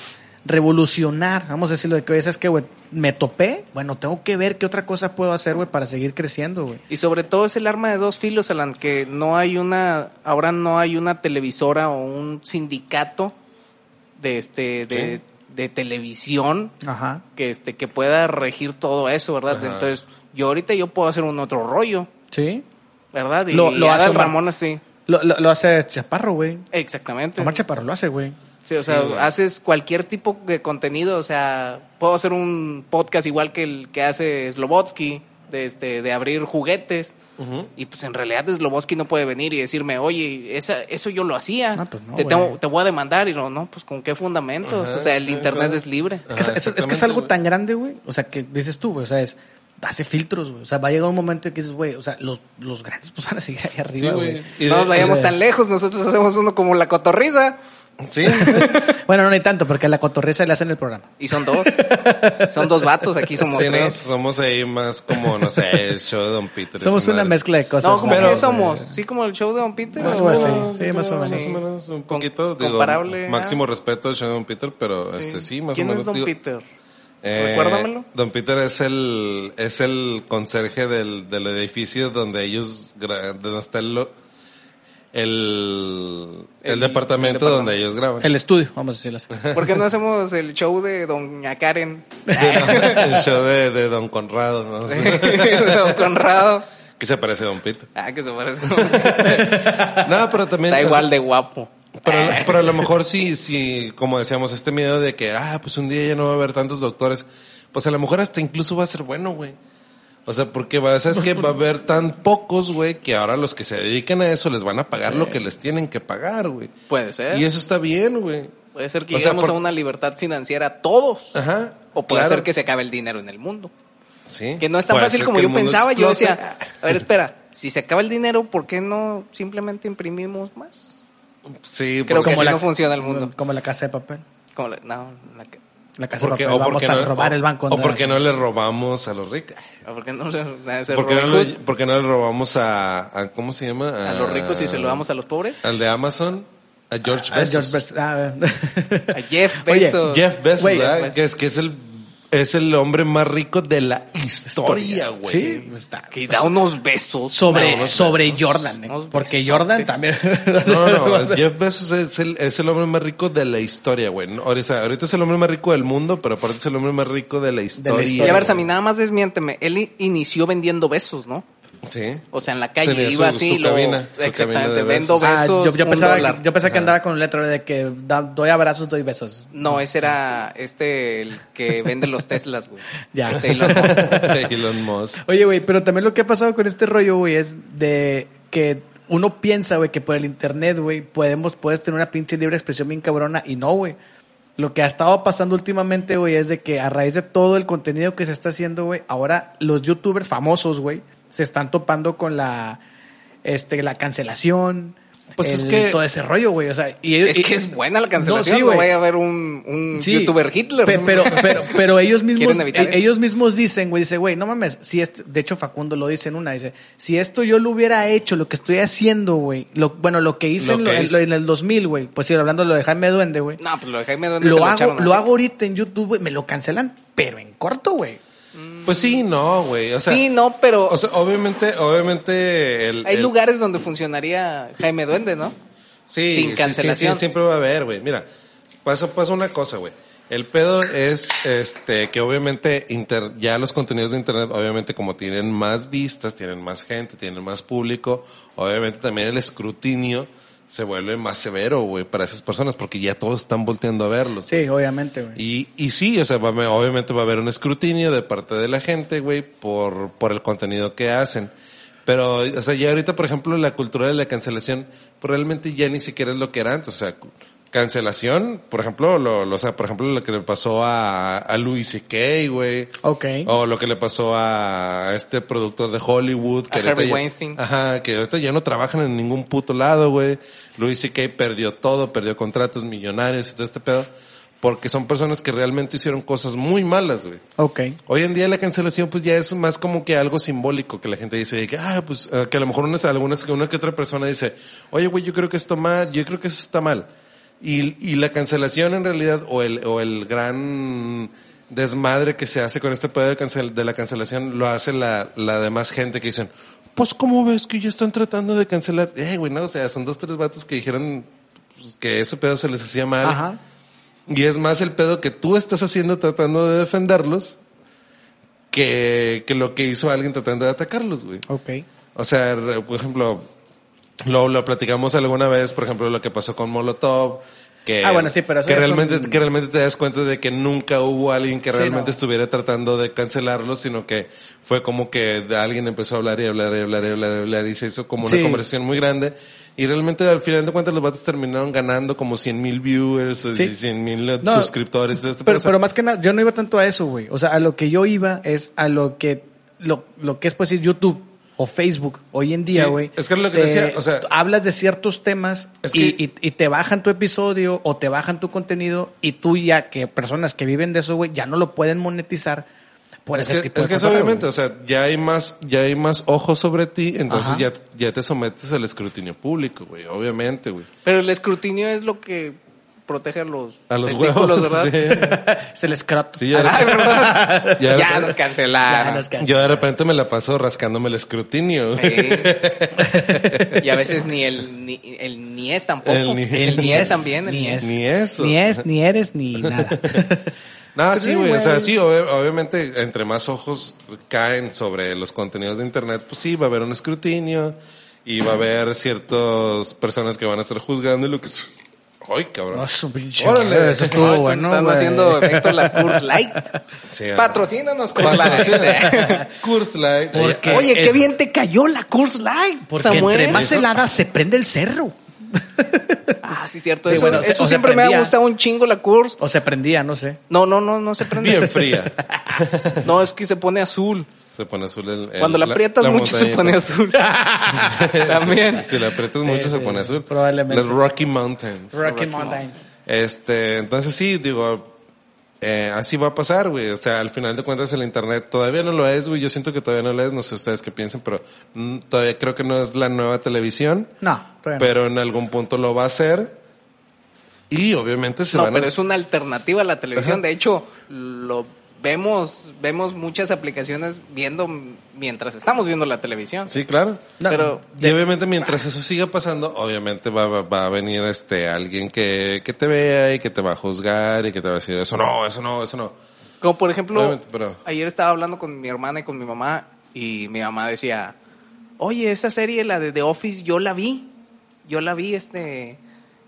revolucionar, vamos a decirlo de que oye, es que, güey, me topé, bueno, tengo que ver qué otra cosa puedo hacer, güey, para seguir creciendo, güey. Y sobre todo es el arma de dos filos, Alan, que no hay una, ahora no hay una televisora o un sindicato de este, de, Sí. de televisión Ajá. que este, que pueda regir todo eso, ¿verdad? Ajá. Entonces, yo ahorita yo puedo hacer un otro rollo, Sí. ¿verdad? Y, Lo- lo y hace. Ramón así. Lo, lo, lo hace Chaparro, güey. Exactamente. Omar Chaparro lo hace, güey. Sí, o sea, güey. haces cualquier tipo de contenido, o sea, puedo hacer un podcast igual que el que hace Slobotsky, de este, de abrir juguetes. Y pues en realidad Slobotsky no puede venir y decirme, oye, esa, eso yo lo hacía. No, pues no, te, tengo- te voy a demandar. Y lo, no, pues con qué fundamentos. Ajá, o sea, el sí, internet claro. es libre. Es que es- Ajá, es, es que es exactamente, algo güey. tan grande, güey. O sea, que dices tú, güey. O sea, es. Hace filtros, güey. O sea, va a llegar un momento en que dices, güey, o sea, los, los grandes pues van a seguir ahí arriba, güey. No nos vayamos tan lejos, nosotros hacemos uno como la cotorriza. Sí. Bueno, no ni tanto, porque a la cotorreza le hacen el programa. Y son dos. son dos vatos, aquí somos Sí, no, tres. somos ahí más como, no sé, el show de Don Peter. Somos una madre. mezcla de cosas. No, como Pero- que somos. Sí, como el show de Don Peter. Más o menos, sí, más o menos. Más o menos, un Con- poquito. digo, comparable, máximo respeto al show de Don Peter, pero este sí, más ¿Quién o menos. es Don digo, Peter? eh, Recuérdamelo. Don Peter es el, es el conserje del, del edificio donde ellos, donde está el, lo- el, el, El- departamento el donde ellos graban. El estudio, vamos a decirlo así. ¿Por qué no hacemos el show de Doña Karen? el show de, de Don Conrado, ¿no? Don Conrado. que se parece a Don Peter. Ah, que se parece. No, pero también. Está igual de guapo. Pero, pero a lo mejor sí, sí, como decíamos, este miedo de que, ah, pues un día ya no va a haber tantos doctores, pues a lo mejor hasta incluso va a ser bueno, güey. O sea, porque va, ¿sabes que Va a haber tan pocos, güey, que ahora los que se dedican a eso les van a pagar lo que les tienen que pagar, güey. Puede ser. Y eso está bien, güey. Puede ser que O sea, lleguemos por- a una libertad financiera todos. Ajá. O puede claro. ser que se acabe el dinero en el mundo. Sí. Que no es tan Puede fácil como yo pensaba. Yo decía, a ver, espera, si se acaba el dinero, ¿por qué no simplemente imprimimos más? Sí, Creo porque, que así no funciona el mundo. Como la casa de papel. Como la- no, la que- La casa porque- de papel. o Vamos porque a no, robar o- el banco. o porque no le robamos a los ricos. ¿Por qué no se, nadie se ¿Por qué no, le, Hood? por qué no le robamos a, a- ¿cómo se llama? a los ricos y se lo damos a los pobres? Al de Amazon, a George Ah, Bezos. George Bezos. Ah, A Jeff Oye, Bezos. Jeff Bezos, Güey, ¿verdad? pues. que es que es el es el hombre más rico de la historia, güey. sí, está. Que da unos besos. Sobre, unos sobre besos. Jordan, ¿eh? Porque. Jordan también. No, no, Jeff Bezos es el, es el hombre más rico de la historia, güey. No, Ahorita, ahorita es el hombre más rico del mundo, pero aparte es el hombre más rico de la historia. historia. Y a ver. Sammy, nada más desmiénteme. Él inició vendiendo besos, ¿no? Sí. O sea, en la calle Tenía iba su- así. su y luego- cabina, su exactamente, cabina de vendo besos. Ah, yo, pensaba, dólar. yo pensaba que andaba con un letrero de que da- doy abrazos, doy besos. No, ese era este, el que vende los Teslas, güey. Ya. Este Elon Musk. Elon Musk. Oye, güey, pero también lo que ha pasado con este rollo, güey, es de que uno piensa, güey, que por el internet, güey, podemos, puedes tener una pinche libre expresión bien cabrona y no, güey. Lo que ha estado pasando últimamente, güey, es de que a raíz de todo el contenido que se está haciendo, güey, ahora los youtubers famosos, güey, se están topando con la, este, la cancelación. Pues es que- todo ese rollo, güey. O sea, y ellos- Es y- que es buena la cancelación. No, sí, güey. vaya a haber un, un Sí, youtuber Hitler. pe- Pero, pero, pero ellos mismos, eh, eso. ellos mismos dicen, güey, dice, güey, no mames, si esto, de hecho Facundo lo dice en una, dice, si esto yo lo hubiera hecho, lo que estoy haciendo, güey, lo, bueno, lo que hice Lo en, que lo- en el 2000, güey, pues sí, hablando de lo de Jaime Duende, güey, No, pues lo de Jaime Duende lo hago, lo hago ahorita en YouTube, güey, me lo cancelan, pero en corto, güey. Pues sí, no, güey. O sea, sí, no, pero o sea, obviamente, obviamente el, hay el- lugares donde funcionaría Jaime Duende, ¿no? Sí, sin sí, sí, cancelación. sí, siempre va a haber, güey. Mira, pasa, pasa una cosa, güey. El pedo es, este, que obviamente inter- ya los contenidos de internet, obviamente como tienen más vistas, tienen más gente, tienen más público, obviamente también el escrutinio se vuelve más severo, güey, para esas personas, porque ya todos están volteando a verlos. Sí, obviamente, güey. Y, y sí, o sea, va obviamente va a haber un escrutinio de parte de la gente, güey, por, por el contenido que hacen. Pero, o sea, ya ahorita, por ejemplo, la cultura de la cancelación, pues realmente ya ni siquiera es lo que era antes. O sea, cancelación, por ejemplo, lo, lo- o sea, por ejemplo, lo que le pasó a, a Louis C.K., güey. Ok. O lo que le pasó a este productor de Hollywood. Que A Harvey ya- Weinstein. Ajá, que ahorita ya no trabajan en ningún puto lado, güey. Louis C.K. perdió todo, perdió contratos millonarios y todo este pedo. Porque son personas que realmente hicieron cosas muy malas, güey. Ok. Hoy en día la cancelación pues ya es más como que algo simbólico que la gente dice de que, ah, pues, eh, que a lo mejor una, algunas, una que otra persona dice, oye, güey, yo creo que esto mal, yo creo que eso está mal. Y, y la cancelación en realidad, o el, o el gran desmadre que se hace con este pedo de, cancel, de la cancelación, lo hace la, la demás gente que dicen, pues, ¿cómo ves que ya están tratando de cancelar? Eh, güey, no, o sea, son dos, tres vatos que dijeron pues, que ese pedo se les hacía mal. Ajá. Y es más el pedo que tú estás haciendo tratando de defenderlos que, que lo que hizo alguien tratando de atacarlos, güey. Ok. O sea, por ejemplo, lo, lo platicamos alguna vez, por ejemplo, lo que pasó con Molotov. Que, Ah, bueno, sí, pero eso que realmente, que realmente te das cuenta de que nunca hubo alguien que Sí, realmente no. estuviera tratando de cancelarlos, sino que fue como que alguien empezó a hablar y hablar y hablar y hablar y hablar y se hizo como una conversación muy grande. Y realmente al final de cuentas los vatos terminaron ganando como 100 mil viewers, Sí. 100 mil No, suscriptores. todo este Pero, pero más que nada, yo no iba tanto a eso, güey. O sea, a lo que yo iba es a lo que, lo, lo que es pues YouTube o Facebook hoy en día, Sí, güey. es que es lo que te- decía, o sea- hablas de ciertos temas Es y, que- y, y te bajan tu episodio o te bajan tu contenido y tú ya que personas que viven de eso, güey, ya no lo pueden monetizar por es ese que, tipo es de que eso cosas, obviamente, güey. o sea, ya hay más, ya hay más ojos sobre ti, entonces Ajá. ya, ya te sometes al escrutinio público, güey, obviamente, güey. Pero el escrutinio es lo que protege a los, A los huevos, ¿verdad? Es el scrot. Sí, ya, Ay, ¿verdad? Ya- ya, nos cancelaron. Ya nos can- yo de repente me la paso rascándome el escrutinio. Sí. y a veces ni el ni, el ni es tampoco. El ni- El ni es también. el Ni ni es. Ni eso. Ni es, ni eres, ni nada. No, Pues sí, güey, o sea, sí, obvi- obviamente, entre más ojos caen sobre los contenidos de internet, pues sí, va a haber un escrutinio y va a haber ciertas personas que van a estar juzgando lo que es... ¡Ay, cabrón! Oh, su pinche Órale. Eso estuvo Ay, bueno, Están güey. haciendo efecto las Curse Light. Sí. Patrocínanos Curse Light. Curse Light. Porque- Oye, qué el- bien te cayó la Curse Light. Porque Samuel. entre más Eso- helada se prende el cerro. Ah, sí, cierto. Sí, eso bueno, eso o se siempre me ha prendía. gustado un chingo la Curse. O se prendía, no sé. No, no, no, no se prende. Bien fría. No, es que se pone azul. Se pone azul el... el- Cuando la aprietas mucho se pone azul. También. Si la aprietas mucho se pone azul. probablemente. Las Rocky Mountains. Rocky Rocky Mountains. Este, entonces sí, digo, eh, así va a pasar, güey. O sea, al final de cuentas el internet todavía no lo es, güey. Yo siento que todavía no lo es, no sé ustedes qué piensan, pero mm, todavía creo que no es la nueva televisión. No, todavía no. Pero en algún punto lo va a ser. Y obviamente se No, van pero a... es una alternativa a la televisión. Ajá. De hecho, lo vemos, vemos muchas aplicaciones viendo mientras estamos viendo la televisión. Sí, claro. No, pero Y obviamente mientras eso siga pasando, obviamente va, va, va a venir este alguien que, que te vea y que te va a juzgar y que te va a decir, eso no, eso no, eso no. como por ejemplo, pero- ayer estaba hablando con mi hermana y con mi mamá y mi mamá decía, oye, esa serie, la de The Office, yo la vi, yo la vi, este,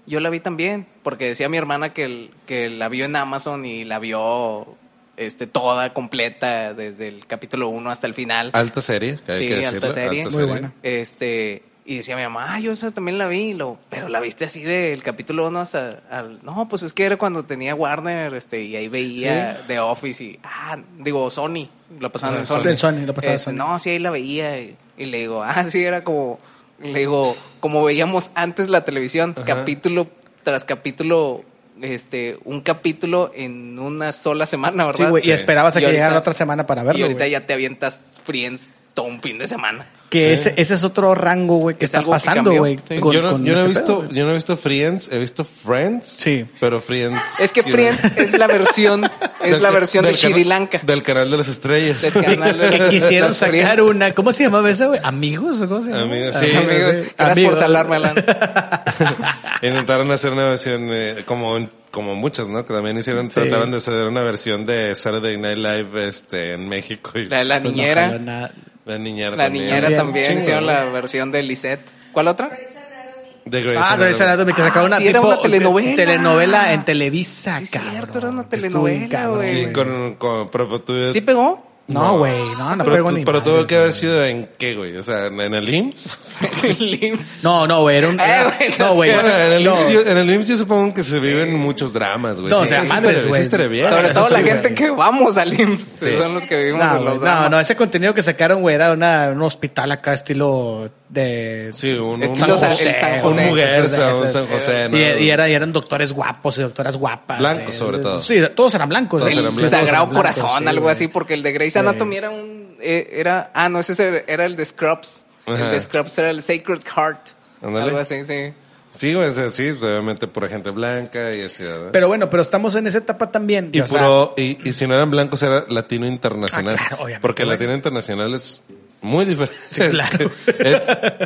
yo la vi también, porque decía mi hermana que, el- que la vio en Amazon y la vio este, toda, completa, desde el capítulo 1 hasta el final. Alta serie, que hay Sí, que alta decirlo. serie. Muy buena. Este, Y decía mi mamá, ah, yo esa también la vi, lo, pero la viste así del capítulo 1 hasta al... No, pues es que era cuando tenía Warner, este, y ahí veía The Office y... Ah, digo, Sony, lo pasaban Ah, en Sony. En Sony, lo pasaba en Este, Sony. No, sí, ahí la veía. Y, y le digo, ah, sí, era como... Le digo, como veíamos antes la televisión, capítulo tras capítulo, este, un capítulo en una sola semana, ¿verdad? Sí, güey, y esperabas a Y que ahorita- llegara la otra semana para y verlo, ahorita güey. ya te avientas Friends todo un fin de semana. Que Sí. ese, ese es otro rango, güey, que Es está pasando, güey. Sí. yo no, yo no este visto, yo no he visto Friends, he visto Friends. Sí. Pero Friends. Es que Friends es la versión, es del la versión de Sri Lanka. Del canal de las estrellas. Del canal de- que quisieron sacar Friends. una, ¿cómo se llamaba esa, güey? ¿Amigos o cómo se llama? Amigos, sí. Amigos, sí. gracias Amigos. por salarme, Alan. Intentaron hacer una versión, eh, como, como muchas, ¿no? Que también hicieron, Sí. trataron de hacer una versión de Saturday Night Live, este, en México. Y La, la Pues no niñera, nada. la niñera la también. niñera también Chingo, hicieron ¿no? la versión de Lisette. ¿Cuál otra? De Grey's Ah, Grey's Anatomy. Que Ah, sacaron una sí, era tipo una telenovela. telenovela en Televisa, Sí, es cabrón. cierto, era una telenovela, güey. Sí, con, con, pero tú, ¿Sí pegó? No, güey, no, no pero, pegó tú- ni pero tuvo que haber sido en qué, güey? O sea, en el IMSS. No, no, güey, era un... Eh, güey, no, no güey. Bueno, en el, no. IMSS, yo, en el IMSS yo supongo que se viven muchos dramas, güey. No, Sí, o sea, sí madres, estaría- sí güey. estaría bien. Sobre todo la gente que vamos al IMSS, Sí. son los que vivimos No, en güey, los no, dramas. no, ese contenido que sacaron, güey, era una, un hospital acá estilo de... Sí, un, un, Estilo San- el San un José. Muguerza, un San José, ¿no? Y, y era- y eran doctores guapos y doctoras guapas. Blancos, eh, sobre todo. Sí, todos eran blancos. Todos eran el blancos. Sagrado Blancos, Corazón, sí, algo güey. así, porque el de Grey's. Anatomy era un... eh, era Ah, no, ese era- el de Scrubs. El de Scrubs era el Sacred Heart. Algo así, sí. Sí, sí, sí, pues, obviamente por gente blanca y así, ¿verdad? Pero bueno, pero estamos en esa etapa también. y o sea, puro, y, y si no eran blancos era latino internacional. Ah, claro, obviamente, porque latino internacional es muy diferente. Sí, claro. Es,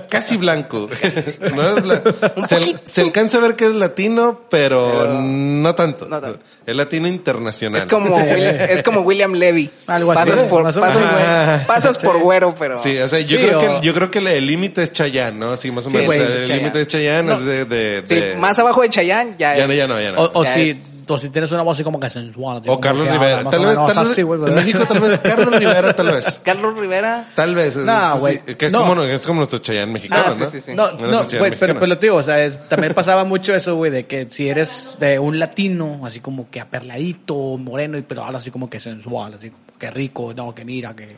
casi blanco. No es blanco. Se, se alcanza a ver que es latino, pero, no tanto. no tanto. Es latino internacional. Es como, es como William Levy. Algo así, Pasas por, más o pasas. Ajá. pasas por güero, pero... Sí, o sea, yo Sí, creo o- que yo creo que el límite es Chayanne, ¿no? Sí, más o menos. güey, O sea, es el límite de Chayanne No. es de, de, más abajo de Chayanne ya, ya es- no, ya no, ya no. O, o si, es- o si tienes una voz así como que sensual. O Carlos Rivera. Tal vez, menos tal vez, así, güey, en. México tal vez Carlos Rivera, tal vez. Carlos Rivera. Tal vez. es- No, sí, güey. que es, No. como, es como nuestro Chayanne mexicano, Ah, sí, ¿no? sí, sí. No, Nuestro no, Chayanne güey, pero, pero lo te digo, o sea, es- también pasaba mucho eso, güey, de que si eres de un latino, así como que aperladito, moreno, y pero habla así como que sensual, así como que rico, no, que mira, que...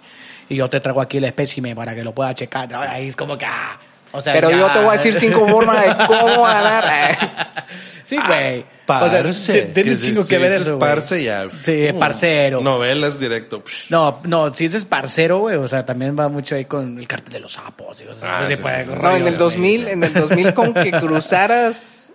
Y yo te traigo aquí el espécimen para que lo pueda checar. ¿no? Ahí es como que... ah, o sea, Pero ya- yo te voy a decir cinco formas de cómo ganar. Sí, güey. Parce. o sea, tiene un si- chingo si que ver dices eso, güey. parce ya. Sí, uh, parcero. Novelas directo. No, no, si dices parcero, güey, o sea, también va mucho ahí con el cartel de los sapos. Y cosas Ah, así, sí, tipo de sí, sí. No, en el güey. 2000, en el 2000 con que cruzaras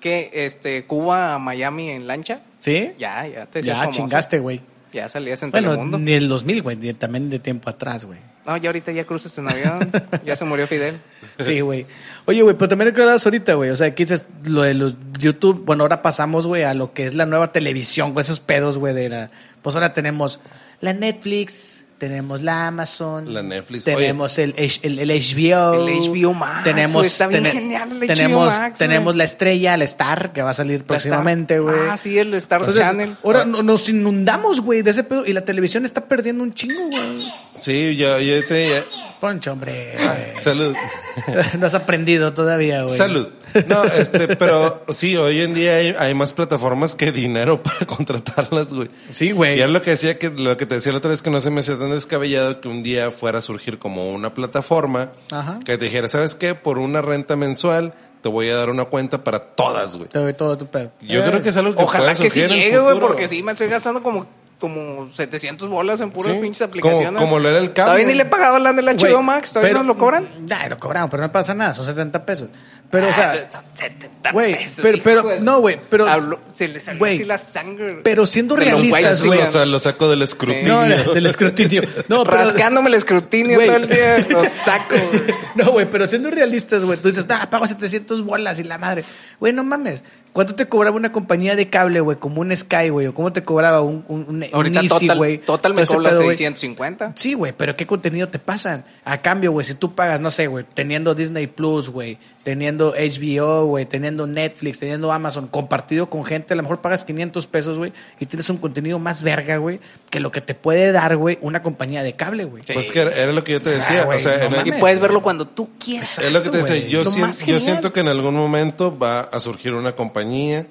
que este Cuba a Miami en lancha, ¿Sí? ya, ya te Ya famoso. chingaste, güey. Ya salías en Bueno, Telemundo. ni el 2000, güey, ni- también de tiempo atrás, güey. No, ya ahorita ya cruzas en avión, ya se murió Fidel. Sí, güey. Oye, güey, pero también que hablas ahorita, güey. O sea, aquí dices lo de los YouTube. Bueno, ahora pasamos, güey, a lo que es la nueva televisión, güey, esos pedos, güey, de la. Pues ahora tenemos la Netflix, tenemos la Amazon. La Netflix. Tenemos el, el, el HBO. El HBO Max, Tenemos, güey, está bien tene- genial el HBO tenemos, Max, tenemos la estrella, la Star, que va a salir próximamente, güey. Ah, sí, el Star Entonces, Channel. ahora no- nos inundamos, güey, de ese pedo. Y la televisión está perdiendo un chingo, güey. Sí, yo, yo te ya- Poncho, hombre. güey. Salud. no has aprendido todavía, güey. Salud. No, este, pero sí, hoy en día hay, hay más plataformas que dinero para contratarlas, güey. Sí, güey. Y es lo que decía que, lo que te decía la otra vez que no se me hacía tan descabellado que un día fuera a surgir como una plataforma Ajá. que te dijera, ¿sabes qué? Por una renta mensual te voy a dar una cuenta para todas, güey. Te doy todo tu pedo. Yo Eh, creo que es algo que Ojalá puede que sí surgir el llegue, güey, porque sí me estoy gastando como, como 700 bolas en puras Sí, pinches como- aplicaciones. como lo era el cable. Todavía ni le he pagado al del HBO Max, todavía pero- no lo cobran. Nah, lo cobraron, pero no pasa nada, son 70 pesos. Pero, o sea, Ah, 70 güey, pero- pero- no, güey, pero- se le salió güey, así la sangre. pero siendo realistas, güey. lo, sa- lo saco del escrutinio. no, del escrutinio. No, pero, Rascándome el escrutinio todo el día, lo saco. güey. no, güey, pero siendo realistas, güey, tú dices, ah, pago 700 bolas y la madre. Güey, no mames. ¿Cuánto te cobraba una compañía de cable, güey, como un Sky, güey? ¿O cómo te cobraba un, un, un, un Ahorita Easy, total, güey? total me cobra pedo, güey. 650. Sí, güey, pero ¿qué contenido te pasan? A cambio, güey, si tú pagas, no sé, güey, teniendo Disney Plus, güey, teniendo HBO, güey, teniendo Netflix, teniendo Amazon, compartido con gente, a lo mejor pagas 500 pesos, güey, y tienes un contenido más verga, güey, que lo que te puede dar, güey, una compañía de cable, güey. Pues que era, era lo que yo te decía. Ah, güey, o sea, no en el- Y puedes verlo cuando tú quieras. es lo que te decía. Yo, lo sien- más yo genial. siento que en algún momento va a surgir una compañía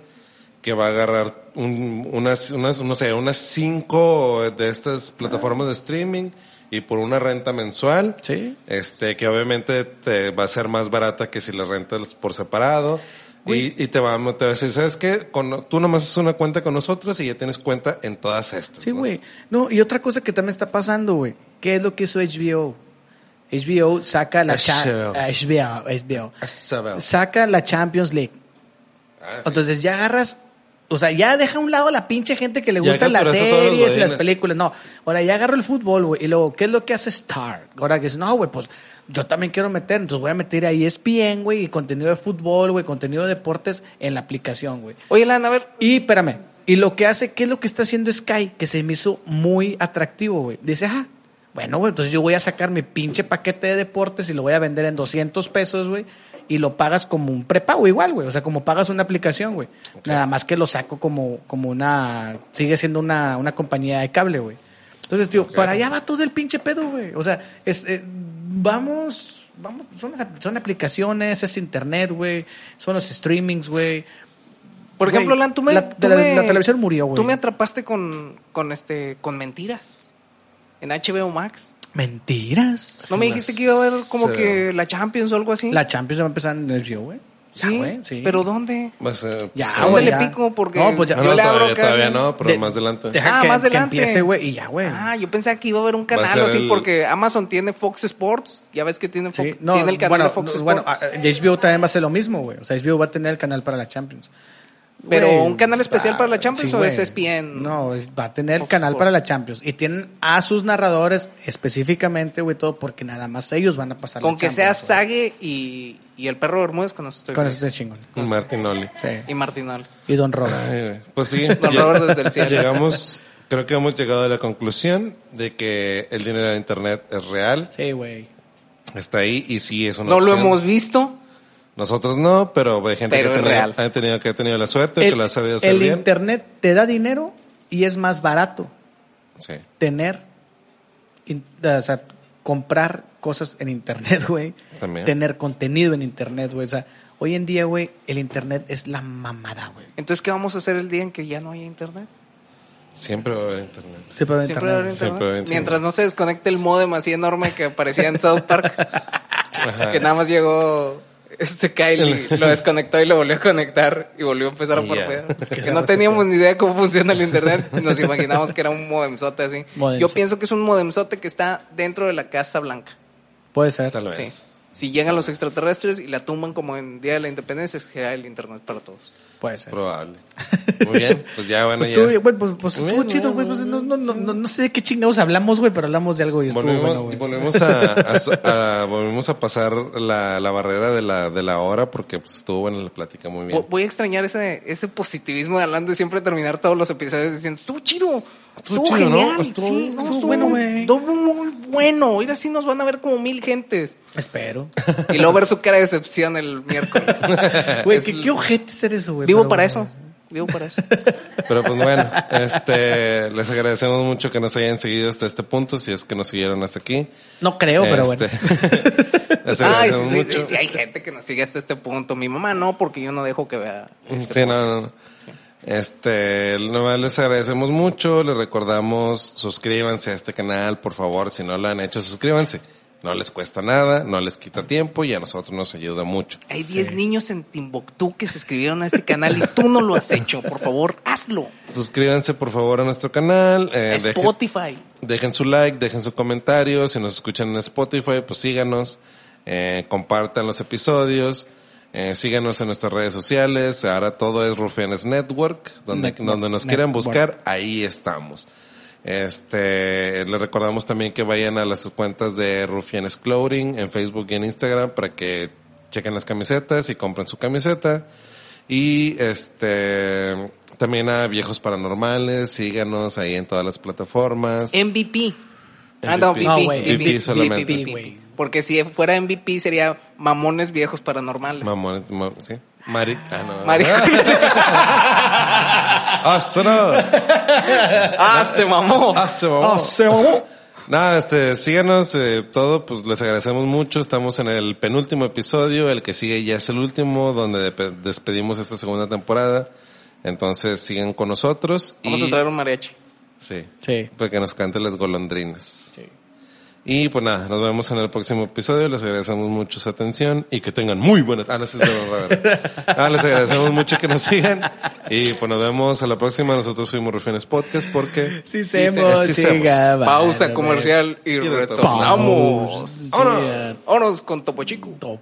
que va a agarrar un- unas, unas, no sé, unas cinco de estas plataformas de streaming y por una renta mensual. Sí. Este, que obviamente te va a ser más barata que si la rentas por separado. Y, y te va, te va a decir, ¿sabes qué? Con, tú nomás haces una cuenta con nosotros y ya tienes cuenta en todas estas. Sí, güey. No, y otra cosa que también está pasando, güey. ¿Qué es lo que hizo HBO? HBO saca la HBO. HBO. Saca la Champions League. Ah, sí. Entonces ya agarras, o sea, ya deja a un lado a la pinche gente que le gustan las series y las películas. No, ahora ya agarro el fútbol, güey. Y luego, ¿qué es lo que hace Star? Ahora que dice, no, güey, pues yo también quiero meter, entonces voy a meter ahí ESPN, güey, y contenido de fútbol, güey, contenido de deportes en la aplicación, güey. Oye, Lan, a ver, Y espérame, y lo que hace, ¿qué es lo que está haciendo Sky? Que se me hizo muy atractivo, güey. Dice, ah, bueno, güey, entonces yo voy a sacar mi pinche paquete de deportes y lo voy a vender en 200 pesos, güey. Y lo pagas como un prepago igual, güey. O sea, como pagas una aplicación, güey. Nada más que lo saco como, como una... Sigue siendo una, una compañía de cable, güey. Entonces, tío, para allá va todo el pinche pedo, güey. O sea, es, eh, vamos... Vamos, son, las- son aplicaciones, es internet, güey. Son los streamings, güey. por ejemplo, Lan, tú me, la- tú la- me- la televisión murió, güey. Tú me atrapaste con, con este, con mentiras. En HBO Max. Mentiras. ¿No me dijiste que iba a haber como que la Champions o algo así? La Champions va a empezar en el Rio, güey. Ya, sí, güey, sí. pero ¿dónde? A ser- Ya, sí. ¿Dónde güey, le pico? Porque No, pues ya- Ah, yo no, le abro todavía, no, pero De- más adelante. Deja Ah, que, más que adelante. empiece, güey, y ya, güey. Ah, yo pensaba que iba a haber un canal así el- porque Amazon tiene Fox Sports. Ya ves que tiene, Fox, Sí, no, tiene el canal bueno, de Fox no, Sports. bueno, HBO también va a ser lo mismo, güey. O sea, HBO va a tener el canal para la Champions. Pero Güey, un canal especial para la Champions o güey. es ESPN? No, es- va a tener Fox canal Sports. para la Champions. Y tienen a sus narradores específicamente, güey, todo, porque nada más ellos van a pasar Con la que sea Champions, Sague y, y el perro Bermúdez con eso estoy. Con eso chingón. Y Martin Oli. Sí. Y Martinol. Y Don Robert. Ay. Pues sí. Don ya- Robert desde el cielo. Llegamos, creo que hemos llegado a la conclusión de que el dinero de internet es real, Sí, güey. está ahí y sí es una No lo opción. hemos visto. Nosotros no, pero hay gente Pero que, ha tenido, real. ha tenido, que ha tenido la suerte, que El, lo ha sabido hacer el bien. internet te da dinero y es más barato Sí. tener, in- o sea, comprar cosas en internet, güey. También. Tener contenido en internet, güey. O sea, hoy en día, güey, el internet es la mamada, güey. Entonces, ¿qué vamos a hacer el día en que ya no haya internet? Siempre va a haber internet. Siempre va a haber Siempre va a haber internet. Siempre va a haber internet. internet. Mientras no se desconecte el modem así enorme que aparecía en South Park. que nada más llegó este Kyle y lo desconectó y lo volvió a conectar y volvió a empezar a porfear. Que Que se no teníamos ni idea de cómo funciona el internet. Nos imaginamos que era un modemzote así. Modemzote. Yo pienso que es un modemzote que está dentro de la Casa Blanca. Puede ser. Tal Sí. vez. Si llegan los extraterrestres y la tumban como en Día de la Independencia, es que hay el internet para todos. Puede ser. Probable. Muy bien. Pues ya, bueno, Pues ya. estuvo, güey, pues, pues Muy estuvo bien, chido, güey. Pues no, no, no, no, no sé de qué chingados hablamos, güey, pero hablamos de algo y estuvo Volvemos, bueno, volvemos a, a- a- volvemos a pasar la, la barrera de la, de la hora porque pues, estuvo buena la plática muy bien. Vo- Voy a extrañar ese, ese positivismo de Alan de siempre terminar todos los episodios diciendo, estuvo chido, Estuvo estuvo, chido, ¿no? genial, Estuvo- sí, no, estuvo estuvo bueno, güey. estuvo muy bueno, ahora sí nos van a ver como mil gentes. Espero. Y luego ver su cara de decepción el miércoles. Güey, Es ¿qué, qué ojete ser eso, güey. Vivo para bueno. eso, vivo para eso. Pero pues bueno, este, les agradecemos mucho que nos hayan seguido hasta este punto, si es que nos siguieron hasta aquí. No creo, pero bueno. Este, Ay, sí, sí, mucho. sí, sí, hay gente que nos sigue hasta este punto. Mi mamá no, porque yo no dejo que vea. este Sí, no, no. Este, nomás les agradecemos mucho, les recordamos, suscríbanse a este canal, por favor, si no lo han hecho, suscríbanse. No les cuesta nada, no les quita tiempo y a nosotros nos ayuda mucho. Hay 10 niños en Timbuktu que se suscribieron a este canal y tú no lo has hecho. Por favor, hazlo. Suscríbanse por favor a nuestro canal, eh, Spotify. dejen su like, dejen su comentario, si nos escuchan en Spotify, pues síganos, eh, compartan los episodios, eh, síganos en nuestras redes sociales, ahora todo es Rufianes Network, donde, donde nos quieran Network. buscar, ahí estamos. Este, les recordamos también que vayan a las cuentas de Rufianes Clothing en Facebook y en Instagram para que chequen las camisetas y compren su camiseta. Y este, también a Viejos Paranormales, síganos ahí en todas las plataformas. MVP. Ah, no, MVP. No, VP, güey. VP solamente. Porque si fuera MVP sería Mamones Viejos Paranormales. Mamones, ma- sí. Mari, ah, no. Mari- Ah, sí, no. ah, se mamó. Ah, se mamó. Nada, este, síganos, eh, todo, pues les agradecemos mucho. Estamos en el penúltimo episodio, el que sigue ya es el último, donde de- despedimos esta segunda temporada. Entonces sigan con nosotros Vamos y a traer un mariachi. sí, Sí. para que nos cante las golondrinas. Y pues nada, nos vemos en el próximo episodio. Les agradecemos mucho su atención y que tengan muy buenas. Ah, no. Ah, les agradecemos mucho que nos sigan. Y pues nos vemos a la próxima. Nosotros fuimos Rufianes Podcast porque Sí, semos, sí semos. Pausa comercial y Y retornamos. retornamos. Vámonos. Vámonos con Topo Chico. Top.